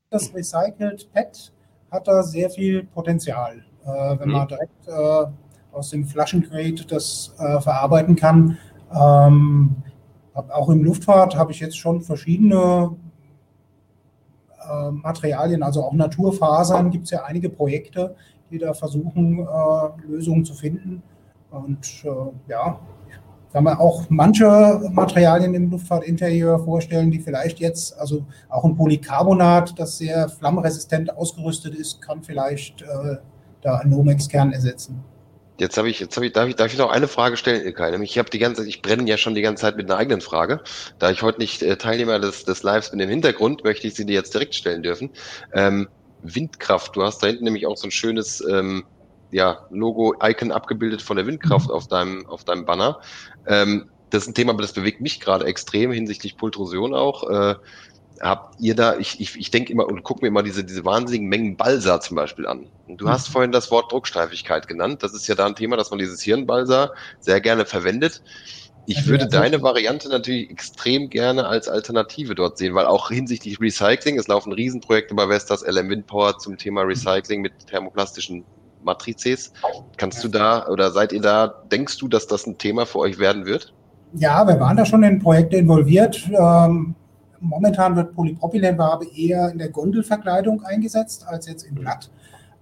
das Recycled PET hat da sehr viel Potenzial. Äh, wenn mhm. man direkt äh, aus dem Flaschencrate das äh, verarbeiten kann. Ähm, auch im Luftfahrt habe ich jetzt schon verschiedene äh, Materialien, also auch Naturfasern, gibt es ja einige Projekte, die da versuchen, äh, Lösungen zu finden. Und äh, ja, kann man auch manche Materialien im Luftfahrtinterieur vorstellen, die vielleicht jetzt, also auch ein Polycarbonat, das sehr flammresistent ausgerüstet ist, kann vielleicht äh, da einen Nomex-Kern ersetzen. Jetzt habe ich, jetzt habe ich, darf ich, darf ich noch eine Frage stellen, Ilkay? Nämlich, ich habe die ganze, ich brenne ja schon die ganze Zeit mit einer eigenen Frage. Da ich heute nicht äh, Teilnehmer des, des Lives bin im Hintergrund, möchte ich sie dir jetzt direkt stellen dürfen. Ähm, Windkraft, du hast da hinten nämlich auch so ein schönes ähm, ja, Logo-Icon abgebildet von der Windkraft auf deinem, auf deinem Banner. Ähm, das ist ein Thema, das bewegt mich gerade extrem hinsichtlich Pultrusion auch. Äh, habt ihr da, ich, ich, ich denke immer und gucke mir immer diese, diese wahnsinnigen Mengen Balsa zum Beispiel an. Und du mhm. hast vorhin das Wort Druckstreifigkeit genannt. Das ist ja da ein Thema, dass man dieses Hirnbalsa sehr gerne verwendet. Ich würde deine Variante natürlich extrem gerne als Alternative dort sehen, weil auch hinsichtlich Recycling, es laufen Riesenprojekte bei Vestas, LM Windpower zum Thema Recycling mit thermoplastischen Matrizes. Kannst du da oder seid ihr da, denkst du, dass das ein Thema für euch werden wird? Ja, wir waren da schon in Projekte involviert. Ähm, momentan wird Polypropylenwabe eher in der Gondelverkleidung eingesetzt als jetzt im Blatt.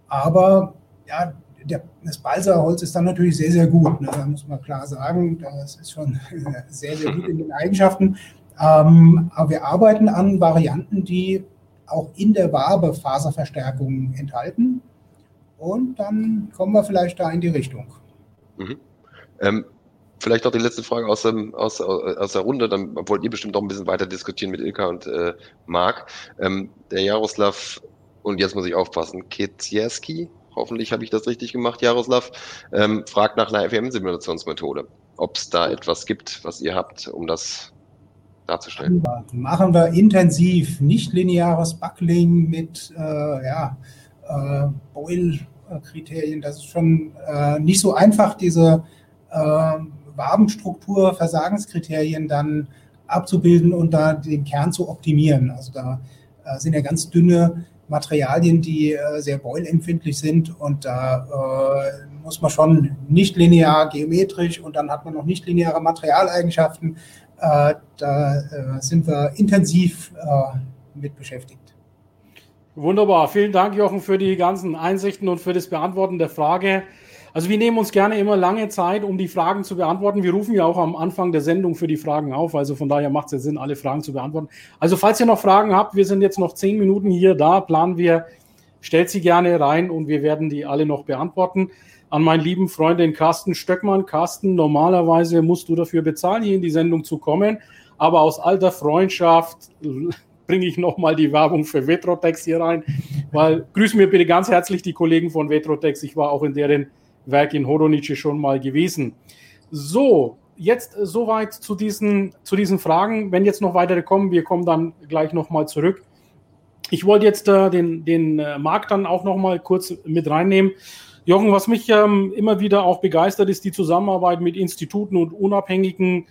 Aber ja, der, das Balsaholz ist dann natürlich sehr, sehr gut. Ne? Da muss man klar sagen, das ist schon sehr, sehr gut in den Eigenschaften. Ähm, aber wir arbeiten an Varianten, die auch in der Wabe Faserverstärkungen enthalten. Und dann kommen wir vielleicht da in die Richtung. Mhm. Ähm, vielleicht noch die letzte Frage aus, dem, aus, aus der Runde, dann wollt ihr bestimmt noch ein bisschen weiter diskutieren mit Ilka und äh, Marc. Ähm, der Jaroslav, und jetzt muss ich aufpassen, Kietzierski, hoffentlich habe ich das richtig gemacht, Jaroslav, ähm, fragt nach einer FM-Simulationsmethode, ob es da etwas gibt, was ihr habt, um das darzustellen. Machen wir intensiv, nicht lineares Buckling mit äh, ja, äh, Boil Kriterien. Das ist schon äh, nicht so einfach, diese äh, Wabenstruktur, Versagenskriterien dann abzubilden und da den Kern zu optimieren. Also da äh, sind ja ganz dünne Materialien, die äh, sehr beulempfindlich sind und da äh, muss man schon nicht linear geometrisch und dann hat man noch nicht lineare Materialeigenschaften. Äh, da äh, sind wir intensiv mit beschäftigt. Wunderbar. Vielen Dank, Jochen, für die ganzen Einsichten und für das Beantworten der Frage. Also wir nehmen uns gerne immer lange Zeit, um die Fragen zu beantworten. Wir rufen ja auch am Anfang der Sendung für die Fragen auf. Also von daher macht es ja Sinn, alle Fragen zu beantworten. Also falls ihr noch Fragen habt, wir sind jetzt noch zehn Minuten hier da, planen wir, stellt sie gerne rein und wir werden die alle noch beantworten. An meinen lieben Freund, den Carsten Stöckmann. Carsten, normalerweise musst du dafür bezahlen, hier in die Sendung zu kommen. Aber aus alter Freundschaft bringe ich nochmal die Werbung für Vetrotex hier rein, weil grüßen mir bitte ganz herzlich die Kollegen von Vetrotex. Ich war auch in deren Werk in Horonice schon mal gewesen. So, jetzt soweit zu diesen, zu diesen Fragen. Wenn jetzt noch weitere kommen, wir kommen dann gleich nochmal zurück. Ich wollte jetzt äh, den, den äh, Markt dann auch nochmal kurz mit reinnehmen. Jochen, was mich ähm, immer wieder auch begeistert, ist die Zusammenarbeit mit Instituten und unabhängigen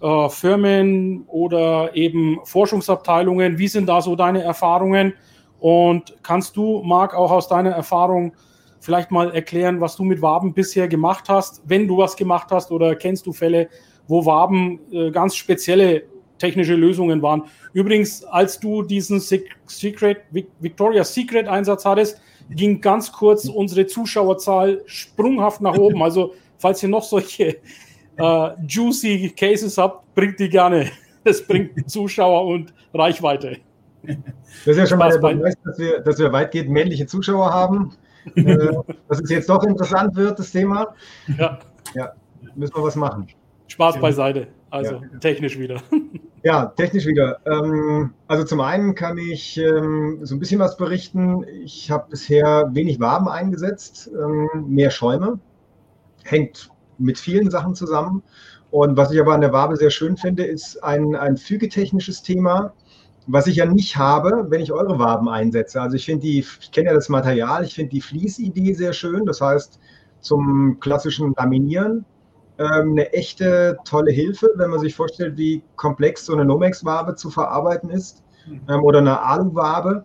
äh, Firmen oder eben Forschungsabteilungen. Wie sind da so deine Erfahrungen? Und kannst du, Marc, auch aus deiner Erfahrung vielleicht mal erklären, was du mit Waben bisher gemacht hast, wenn du was gemacht hast oder kennst du Fälle, wo Waben äh, ganz spezielle technische Lösungen waren. Übrigens, als du diesen Secret, Victoria's Secret Einsatz hattest, ging ganz kurz unsere Zuschauerzahl sprunghaft nach oben. Also, falls ihr noch solche äh, juicy Cases habt, bringt die gerne. Es bringt Zuschauer und Reichweite. Das ist ja schon mal der Beweis, dass wir, dass wir weitgehend männliche Zuschauer haben. Äh, dass es jetzt doch interessant wird, das Thema. Ja. Ja, müssen wir was machen. Spaß beiseite. Also ja. technisch wieder. Ja, technisch wieder. Ähm, also zum einen kann ich ähm, so ein bisschen was berichten. Ich habe bisher wenig Waben eingesetzt, ähm, mehr Schäume. Hängt mit vielen Sachen zusammen. Und was ich aber an der Wabe sehr schön finde, ist ein, ein fügetechnisches Thema, was ich ja nicht habe, wenn ich eure Waben einsetze. Also ich finde die, ich kenne ja das Material, ich finde die Fließidee sehr schön. Das heißt, zum klassischen Laminieren ähm, eine echte tolle Hilfe, wenn man sich vorstellt, wie komplex so eine Nomex-Wabe zu verarbeiten ist mhm. ähm, oder eine Alu-Wabe,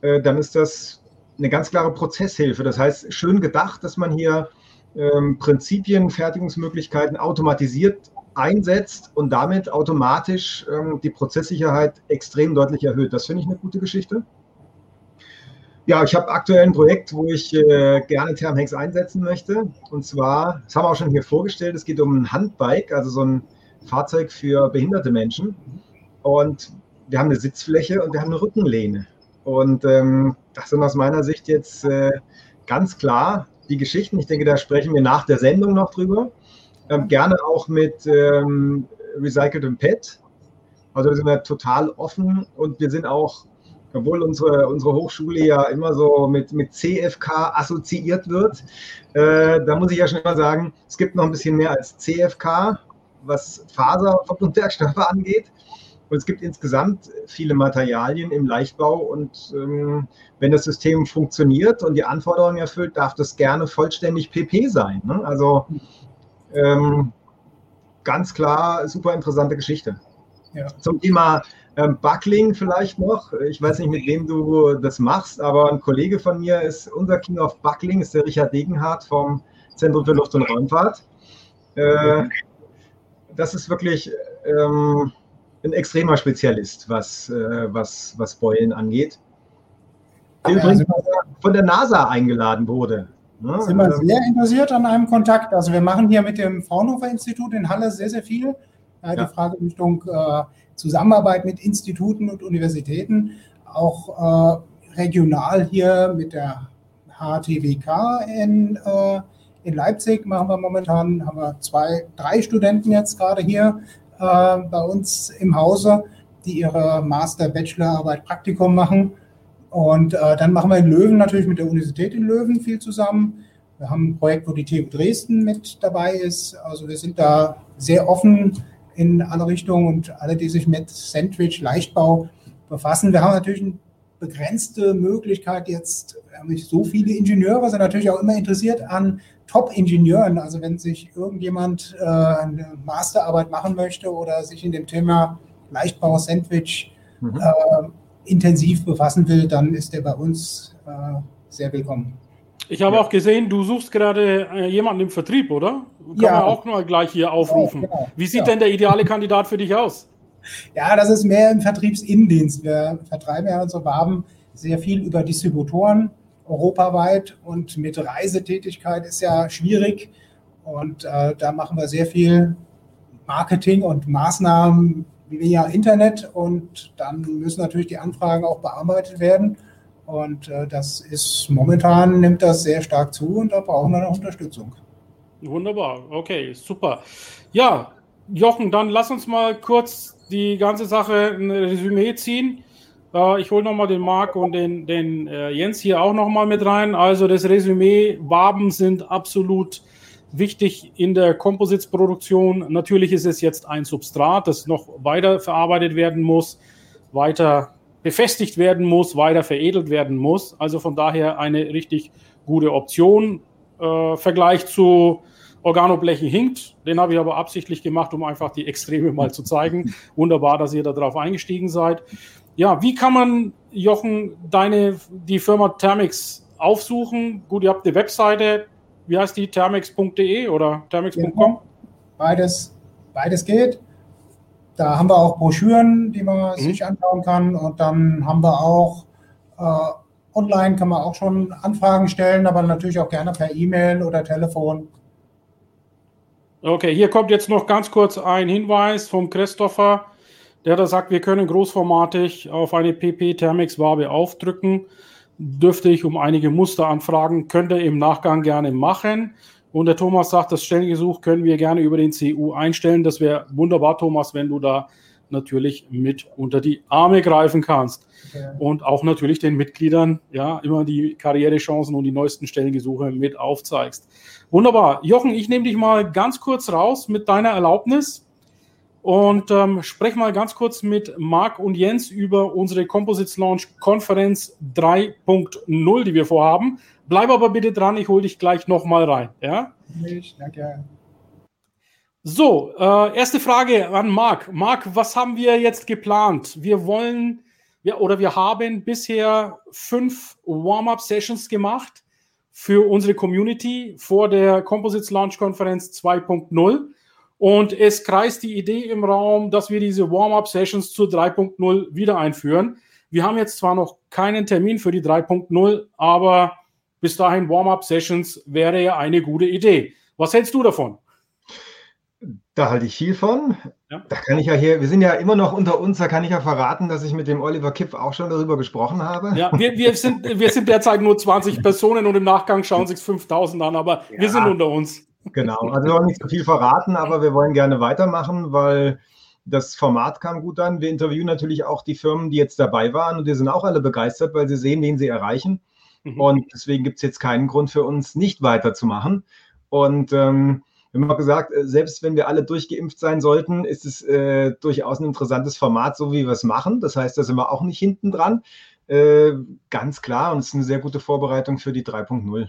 äh, dann ist das eine ganz klare Prozesshilfe. Das heißt, schön gedacht, dass man hier ähm, Prinzipien, Fertigungsmöglichkeiten automatisiert einsetzt und damit automatisch ähm, die Prozesssicherheit extrem deutlich erhöht. Das finde ich eine gute Geschichte. Ja, ich habe aktuell ein Projekt, wo ich äh, gerne Thermhex einsetzen möchte. Und zwar, das haben wir auch schon hier vorgestellt, es geht um ein Handbike, also so ein Fahrzeug für behinderte Menschen. Und wir haben eine Sitzfläche und wir haben eine Rückenlehne. Und ähm, das sind aus meiner Sicht jetzt äh, ganz klar die Geschichten. Ich denke, da sprechen wir nach der Sendung noch drüber. Ähm, gerne auch mit ähm, recyceltem PET. Also da sind wir total offen und wir sind auch, obwohl unsere, unsere Hochschule ja immer so mit, mit CFK assoziiert wird, äh, da muss ich ja schon mal sagen, es gibt noch ein bisschen mehr als CFK, was Faserverbundwerkstoffe angeht. Und es gibt insgesamt viele Materialien im Leichtbau und ähm, wenn das System funktioniert und die Anforderungen erfüllt, darf das gerne vollständig PP sein. Ne? Also ähm, ganz klar super interessante Geschichte. Ja. Zum Thema ähm, Buckling vielleicht noch. Ich weiß nicht, mit wem du das machst, aber ein Kollege von mir ist unser King of Buckling, ist der Richard Degenhardt vom Zentrum für Luft- und Raumfahrt. Äh, das ist wirklich ähm, ein extremer Spezialist, was, äh, was, was Beulen angeht. Der übrigens von der NASA eingeladen wurde. Ne? Sind wir sehr interessiert an einem Kontakt. Also wir machen hier mit dem Fraunhofer-Institut in Halle sehr, sehr viel. Ja, die Frage Richtung äh, Zusammenarbeit mit Instituten und Universitäten, auch äh, regional hier mit der HTWK in, äh, in Leipzig machen wir momentan, haben wir zwei, drei Studenten jetzt gerade hier äh, bei uns im Hause, die ihre Master-, Bachelorarbeit, Praktikum machen. Und äh, dann machen wir in Löwen natürlich mit der Universität in Löwen viel zusammen. Wir haben ein Projekt, wo die TU Dresden mit dabei ist. Also wir sind da sehr offen in alle Richtungen und alle, die sich mit Sandwich, Leichtbau befassen. Wir haben natürlich eine begrenzte Möglichkeit jetzt, wir haben nicht so viele Ingenieure, sind natürlich auch immer interessiert an Top-Ingenieuren. Also wenn sich irgendjemand äh, eine Masterarbeit machen möchte oder sich in dem Thema Leichtbau, Sandwich mhm. äh, intensiv befassen will, dann ist der bei uns äh, sehr willkommen. Ich habe ja. auch gesehen, du suchst gerade äh, jemanden im Vertrieb, oder? Kann ja. man auch mal gleich hier aufrufen. Ja, genau. Wie sieht denn der ideale Kandidat für dich aus? Ja, das ist mehr im Vertriebsinnendienst. Wir vertreiben ja unsere Waben sehr viel über Distributoren europaweit und mit Reisetätigkeit ist ja schwierig. Und äh, da machen wir sehr viel Marketing und Maßnahmen via Internet und dann müssen natürlich die Anfragen auch bearbeitet werden. Und äh, das ist momentan nimmt das sehr stark zu und da brauchen wir noch Unterstützung. Wunderbar, okay, super. Ja, Jochen, dann lass uns mal kurz die ganze Sache ein Resümee ziehen. Äh, ich hole nochmal den Marc und den, den äh, Jens hier auch nochmal mit rein. Also das Resümee, Waben sind absolut wichtig in der Composites-Produktion. Natürlich ist es jetzt ein Substrat, das noch weiter verarbeitet werden muss, weiter befestigt werden muss, weiter veredelt werden muss. Also von daher eine richtig gute Option. Äh, Vergleich zu Organoblechen hinkt. Den habe ich aber absichtlich gemacht, um einfach die Extreme mal zu zeigen. Wunderbar, dass ihr darauf eingestiegen seid. Ja, wie kann man, Jochen, deine, die Firma Thermix aufsuchen? Gut, ihr habt eine Webseite, wie heißt die? Thermix.de oder thermix.com? Beides, beides geht. Da haben wir auch Broschüren, die man mhm. sich anschauen kann. Und dann haben wir auch äh, online kann man auch schon Anfragen stellen, aber natürlich auch gerne per E-Mail oder Telefon. Okay, hier kommt jetzt noch ganz kurz ein Hinweis vom Christopher, der da sagt, wir können großformatig auf eine PP Thermix Wabe aufdrücken dürfte ich um einige Muster anfragen, könnte im Nachgang gerne machen. Und der Thomas sagt, das Stellengesuch können wir gerne über den CU einstellen. Das wäre wunderbar, Thomas, wenn du da natürlich mit unter die Arme greifen kannst. Okay. Und auch natürlich den Mitgliedern ja immer die Karrierechancen und die neuesten Stellengesuche mit aufzeigst. Wunderbar. Jochen, ich nehme dich mal ganz kurz raus mit deiner Erlaubnis. Und ähm, sprech mal ganz kurz mit Marc und Jens über unsere Composites Launch Konferenz 3.0, die wir vorhaben. Bleib aber bitte dran, ich hole dich gleich nochmal rein. Ja? Ich, danke. So, äh, erste Frage an Marc. Marc, was haben wir jetzt geplant? Wir wollen, wir, oder wir haben bisher fünf Warm-up-Sessions gemacht für unsere Community vor der Composites Launch Konferenz 2.0. Und es kreist die Idee im Raum, dass wir diese Warm-up-Sessions zur 3.0 wieder einführen. Wir haben jetzt zwar noch keinen Termin für die 3.0, aber bis dahin Warm-up-Sessions wäre ja eine gute Idee. Was hältst du davon? Da halte ich viel von. Ja. Da kann ich ja hier, wir sind ja immer noch unter uns, da kann ich ja verraten, dass ich mit dem Oliver Kipp auch schon darüber gesprochen habe. Ja, wir, wir, sind, wir sind derzeit nur 20 Personen und im Nachgang schauen sich 5000 an, aber ja. wir sind unter uns. Genau, also wir wollen nicht so viel verraten, aber wir wollen gerne weitermachen, weil das Format kam gut an. Wir interviewen natürlich auch die Firmen, die jetzt dabei waren und die sind auch alle begeistert, weil sie sehen, wen sie erreichen. Mhm. Und deswegen gibt es jetzt keinen Grund für uns, nicht weiterzumachen. Und ähm, wir haben auch gesagt, äh, selbst wenn wir alle durchgeimpft sein sollten, ist es äh, durchaus ein interessantes Format, so wie wir es machen. Das heißt, da sind wir auch nicht hinten dran. Äh, ganz klar und es ist eine sehr gute Vorbereitung für die 3.0.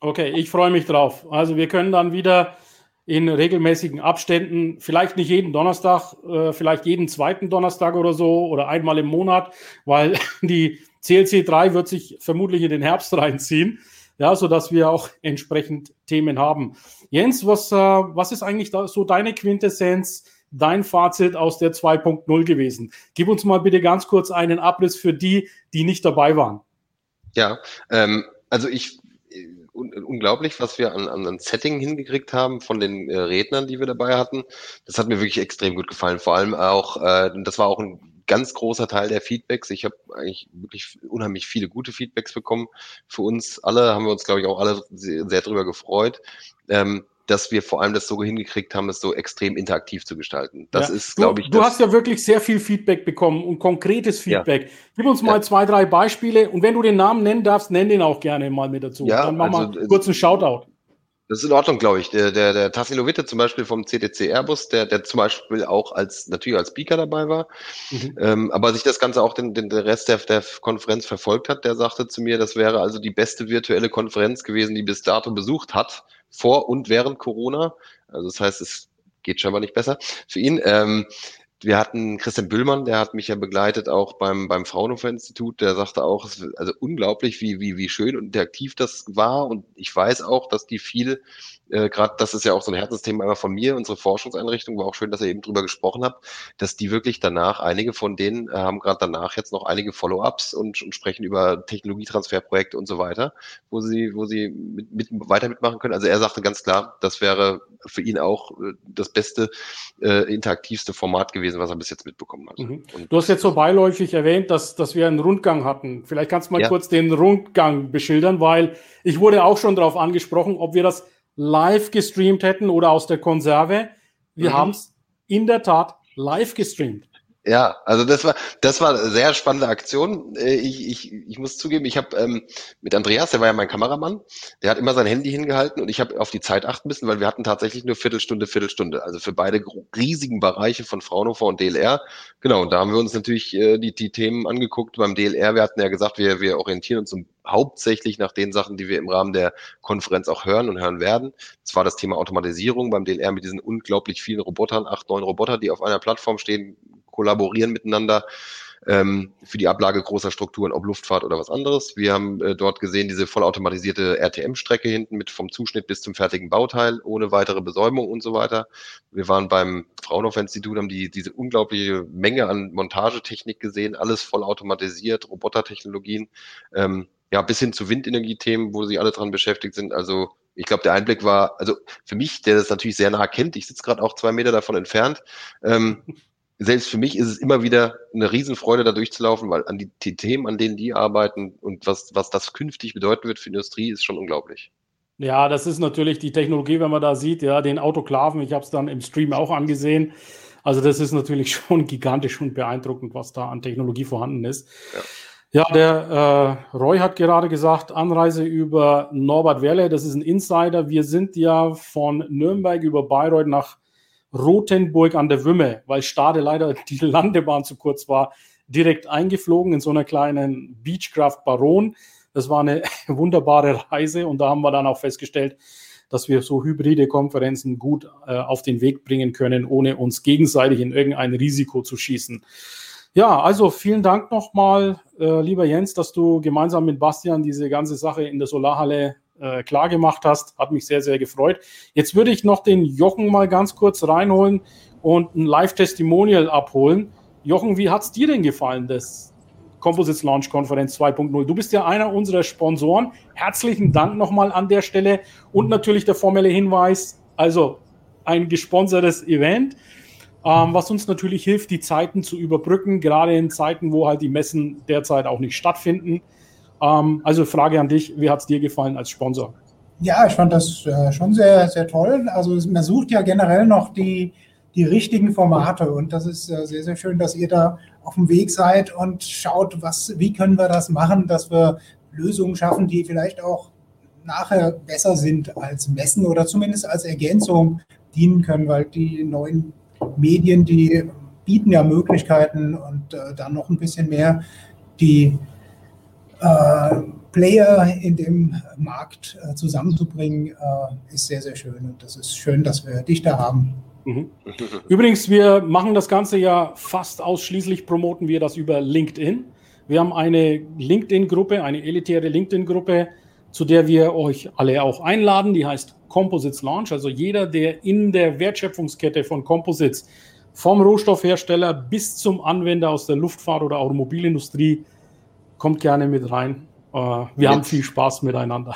Okay, ich freue mich drauf. Also wir können dann wieder in regelmäßigen Abständen, vielleicht nicht jeden Donnerstag, äh, vielleicht jeden zweiten Donnerstag oder so oder einmal im Monat, weil die CLC 3 wird sich vermutlich in den Herbst reinziehen, ja, sodass wir auch entsprechend Themen haben. Jens, was, äh, was ist eigentlich so deine Quintessenz, dein Fazit aus der 2.0 gewesen? Gib uns mal bitte ganz kurz einen Abriss für die, die nicht dabei waren. Ja, ähm, also ich un unglaublich, was wir an, an, an Setting hingekriegt haben von den äh, Rednern, die wir dabei hatten. Das hat mir wirklich extrem gut gefallen. Vor allem auch, äh, das war auch ein ganz großer Teil der Feedbacks. Ich habe eigentlich wirklich unheimlich viele gute Feedbacks bekommen. Für uns alle haben wir uns, glaube ich, auch alle sehr, sehr drüber gefreut. Ähm, dass wir vor allem das so hingekriegt haben, es so extrem interaktiv zu gestalten. Das ja. ist, glaube ich. Du hast ja wirklich sehr viel Feedback bekommen und konkretes Feedback. Ja. Gib uns mal ja. zwei, drei Beispiele und wenn du den Namen nennen darfst, nenn den auch gerne mal mit dazu. Ja, Dann machen also, wir kurz einen Shoutout. Das ist in Ordnung, glaube ich. Der, der, der Tassilo Witte zum Beispiel vom CTC Airbus, der, der zum Beispiel auch als, natürlich als Speaker dabei war, mhm. ähm, aber sich das Ganze auch den, den, den Rest der, der Konferenz verfolgt hat, der sagte zu mir, das wäre also die beste virtuelle Konferenz gewesen, die bis dato besucht hat vor und während Corona. Also das heißt, es geht scheinbar nicht besser für ihn. Ähm, wir hatten Christian Büllmann, der hat mich ja begleitet, auch beim, beim Fraunhofer Institut, der sagte auch, also unglaublich, wie, wie, wie schön und interaktiv das war. Und ich weiß auch, dass die viel äh, gerade das ist ja auch so ein Herzensthema einmal von mir, unsere Forschungseinrichtung, war auch schön, dass ihr eben drüber gesprochen habt, dass die wirklich danach, einige von denen äh, haben gerade danach jetzt noch einige Follow-ups und, und sprechen über Technologietransferprojekte und so weiter, wo sie, wo sie mit, mit, weiter mitmachen können. Also er sagte ganz klar, das wäre für ihn auch äh, das beste, äh, interaktivste Format gewesen, was er bis jetzt mitbekommen hat. Mhm. Du hast jetzt so beiläufig erwähnt, dass, dass wir einen Rundgang hatten. Vielleicht kannst du mal ja. kurz den Rundgang beschildern, weil ich wurde auch schon darauf angesprochen, ob wir das live gestreamt hätten oder aus der Konserve. Wir mhm. haben es in der Tat live gestreamt. Ja, also das war das war eine sehr spannende Aktion. Äh, ich, ich, ich muss zugeben, ich habe ähm, mit Andreas, der war ja mein Kameramann, der hat immer sein Handy hingehalten und ich habe auf die Zeit achten müssen, weil wir hatten tatsächlich nur Viertelstunde, Viertelstunde, also für beide riesigen Bereiche von Fraunhofer und DLR. Genau, und da haben wir uns natürlich äh, die, die Themen angeguckt beim DLR. Wir hatten ja gesagt, wir, wir orientieren uns um, hauptsächlich nach den Sachen, die wir im Rahmen der Konferenz auch hören und hören werden. Das war das Thema Automatisierung beim DLR mit diesen unglaublich vielen Robotern, acht, neun Roboter, die auf einer Plattform stehen, kollaborieren miteinander ähm, für die Ablage großer Strukturen, ob Luftfahrt oder was anderes. Wir haben äh, dort gesehen diese vollautomatisierte RTM-Strecke hinten mit vom Zuschnitt bis zum fertigen Bauteil, ohne weitere Besäumung und so weiter. Wir waren beim Fraunhofer-Institut, haben die, diese unglaubliche Menge an Montagetechnik gesehen, alles vollautomatisiert, Robotertechnologien, ähm, ja, bis hin zu Windenergiethemen, wo sie alle dran beschäftigt sind. Also ich glaube, der Einblick war, also für mich, der das natürlich sehr nah kennt, ich sitze gerade auch zwei Meter davon entfernt, ähm, selbst für mich ist es immer wieder eine Riesenfreude, da durchzulaufen, weil an die, die Themen, an denen die arbeiten und was, was das künftig bedeuten wird für die Industrie, ist schon unglaublich. Ja, das ist natürlich die Technologie, wenn man da sieht, ja, den Autoklaven, ich habe es dann im Stream auch angesehen. Also das ist natürlich schon gigantisch und beeindruckend, was da an Technologie vorhanden ist. Ja, ja der äh, Roy hat gerade gesagt, Anreise über Norbert Werle, das ist ein Insider. Wir sind ja von Nürnberg über Bayreuth nach Rothenburg an der Wümme, weil Stade leider die Landebahn zu kurz war, direkt eingeflogen in so einer kleinen Beechcraft Baron. Das war eine wunderbare Reise und da haben wir dann auch festgestellt, dass wir so hybride Konferenzen gut äh, auf den Weg bringen können, ohne uns gegenseitig in irgendein Risiko zu schießen. Ja, also vielen Dank nochmal, äh, lieber Jens, dass du gemeinsam mit Bastian diese ganze Sache in der Solarhalle äh, klar gemacht hast. Hat mich sehr, sehr gefreut. Jetzt würde ich noch den Jochen mal ganz kurz reinholen und ein Live-Testimonial abholen. Jochen, wie hat es dir denn gefallen, das Composites Launch Konferenz 2.0? Du bist ja einer unserer Sponsoren. Herzlichen Dank nochmal an der Stelle und natürlich der formelle Hinweis, also ein gesponsertes Event. Ähm, was uns natürlich hilft, die Zeiten zu überbrücken, gerade in Zeiten, wo halt die Messen derzeit auch nicht stattfinden. Ähm, also Frage an dich, wie hat es dir gefallen als Sponsor? Ja, ich fand das äh, schon sehr, sehr toll. Also man sucht ja generell noch die, die richtigen Formate und das ist äh, sehr, sehr schön, dass ihr da auf dem Weg seid und schaut, was, wie können wir das machen, dass wir Lösungen schaffen, die vielleicht auch nachher besser sind als Messen oder zumindest als Ergänzung dienen können, weil die neuen Medien, die bieten ja Möglichkeiten und äh, dann noch ein bisschen mehr die äh, Player in dem Markt äh, zusammenzubringen, äh, ist sehr, sehr schön. Und das ist schön, dass wir dich da haben. Mhm. Übrigens, wir machen das Ganze ja fast ausschließlich, promoten wir das über LinkedIn. Wir haben eine LinkedIn-Gruppe, eine elitäre LinkedIn-Gruppe, zu der wir euch alle auch einladen. Die heißt Composites Launch. Also jeder, der in der Wertschöpfungskette von Composites vom Rohstoffhersteller bis zum Anwender aus der Luftfahrt oder Automobilindustrie kommt gerne mit rein. Äh, wir mit, haben viel Spaß miteinander.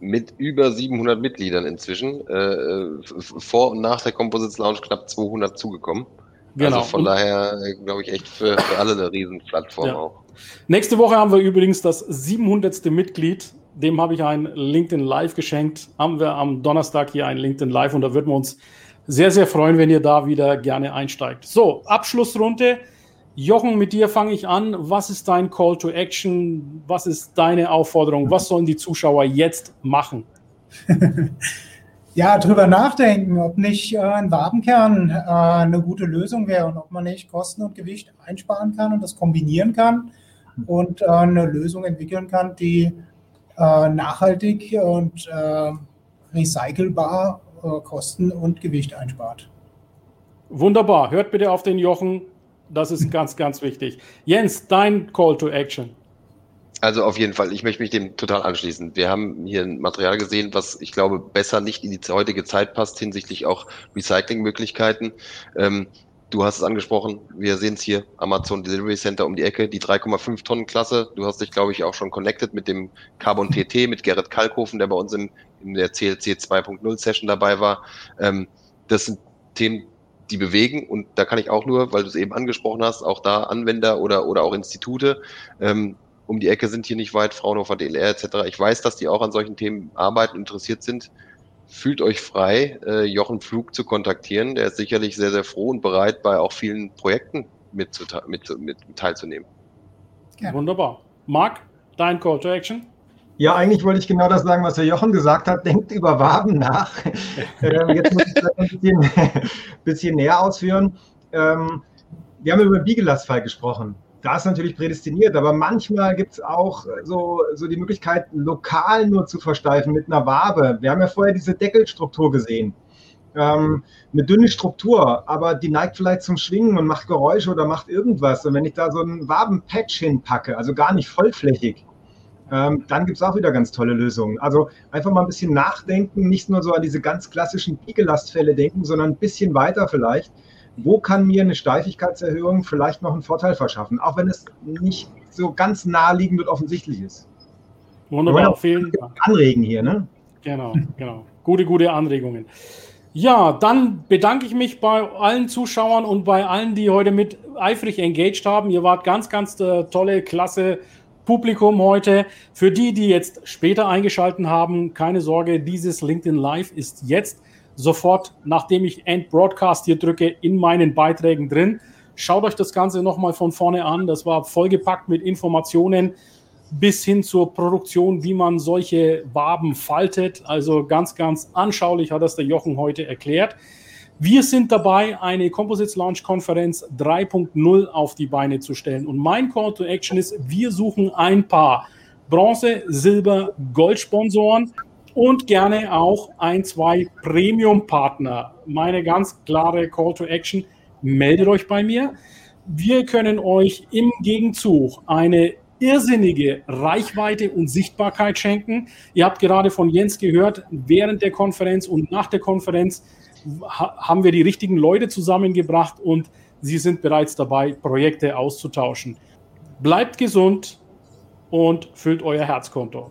Mit über 700 Mitgliedern inzwischen. Äh, vor und nach der Composites Lounge knapp 200 zugekommen. Genau. Also von und, daher, äh, glaube ich, echt für, für alle eine Riesenplattform ja. auch. Nächste Woche haben wir übrigens das 700. Mitglied. Dem habe ich ein LinkedIn Live geschenkt. Haben wir am Donnerstag hier ein LinkedIn Live und da würden wir uns sehr, sehr freuen, wenn ihr da wieder gerne einsteigt. So, Abschlussrunde. Jochen, mit dir fange ich an. Was ist dein Call to Action? Was ist deine Aufforderung? Was sollen die Zuschauer jetzt machen? ja, drüber nachdenken, ob nicht äh, ein Wabenkern äh, eine gute Lösung wäre und ob man nicht Kosten und Gewicht einsparen kann und das kombinieren kann und äh, eine Lösung entwickeln kann, die nachhaltig und äh, recycelbar äh, Kosten und Gewicht einspart. Wunderbar. Hört bitte auf den Jochen. Das ist ganz, ganz wichtig. Jens, dein Call to Action. Also auf jeden Fall, ich möchte mich dem total anschließen. Wir haben hier ein Material gesehen, was ich glaube besser nicht in die heutige Zeit passt, hinsichtlich auch Recyclingmöglichkeiten. Ähm, du hast es angesprochen, wir sehen es hier, Amazon Delivery Center um die Ecke, die 3,5 Tonnen Klasse. Du hast dich, glaube ich, auch schon connected mit dem Carbon TT, mit Gerrit Kalkhofen, der bei uns im, in der CLC 2.0 Session dabei war. Ähm, das sind Themen, die bewegen. Und da kann ich auch nur, weil du es eben angesprochen hast, auch da Anwender oder, oder auch Institute ähm, um die Ecke sind hier nicht weit, Fraunhofer, DLR etc. Ich weiß, dass die auch an solchen Themen arbeiten, interessiert sind. Fühlt euch frei, äh, Jochen Flug zu kontaktieren. Der ist sicherlich sehr, sehr froh und bereit, bei auch vielen Projekten mit, mit, mit teilzunehmen. Ja. Wunderbar. Marc, dein Call to Action? Ja, eigentlich wollte ich genau das sagen, was der Jochen gesagt hat. Denkt über Waben nach. ähm, jetzt muss ich das ein bisschen, bisschen näher ausführen. Ähm, wir haben über Biegelastfall gesprochen. Da ist natürlich prädestiniert, aber manchmal gibt es auch so, so die Möglichkeit, lokal nur zu versteifen mit einer Wabe. Wir haben ja vorher diese Deckelstruktur gesehen. Ähm, eine dünne Struktur, aber die neigt vielleicht zum Schwingen und macht Geräusche oder macht irgendwas. Und wenn ich da so einen Wabenpatch hinpacke, also gar nicht vollflächig, ähm, dann gibt es auch wieder ganz tolle Lösungen. Also einfach mal ein bisschen nachdenken, nicht nur so an diese ganz klassischen Piegelastfälle denken, sondern ein bisschen weiter vielleicht. Wo kann mir eine Steifigkeitserhöhung vielleicht noch einen Vorteil verschaffen, auch wenn es nicht so ganz naheliegend und offensichtlich ist. Wunderbar, vielen Dank. Anregen hier, ne? Genau, genau. Gute, gute Anregungen. Ja, dann bedanke ich mich bei allen Zuschauern und bei allen, die heute mit eifrig engaged haben. Ihr wart ganz, ganz äh, tolle, klasse Publikum heute. Für die, die jetzt später eingeschaltet haben, keine Sorge, dieses LinkedIn Live ist jetzt sofort, nachdem ich End Broadcast hier drücke, in meinen Beiträgen drin. Schaut euch das Ganze nochmal von vorne an. Das war vollgepackt mit Informationen bis hin zur Produktion, wie man solche Waben faltet. Also ganz, ganz anschaulich hat das der Jochen heute erklärt. Wir sind dabei, eine Composites Launch Konferenz 3.0 auf die Beine zu stellen. Und mein Call to Action ist, wir suchen ein paar Bronze, Silber, Gold-Sponsoren und gerne auch ein, zwei Premium-Partner. Meine ganz klare Call to Action, meldet euch bei mir. Wir können euch im Gegenzug eine irrsinnige Reichweite und Sichtbarkeit schenken. Ihr habt gerade von Jens gehört, während der Konferenz und nach der Konferenz haben wir die richtigen Leute zusammengebracht und sie sind bereits dabei, Projekte auszutauschen. Bleibt gesund und füllt euer Herzkonto.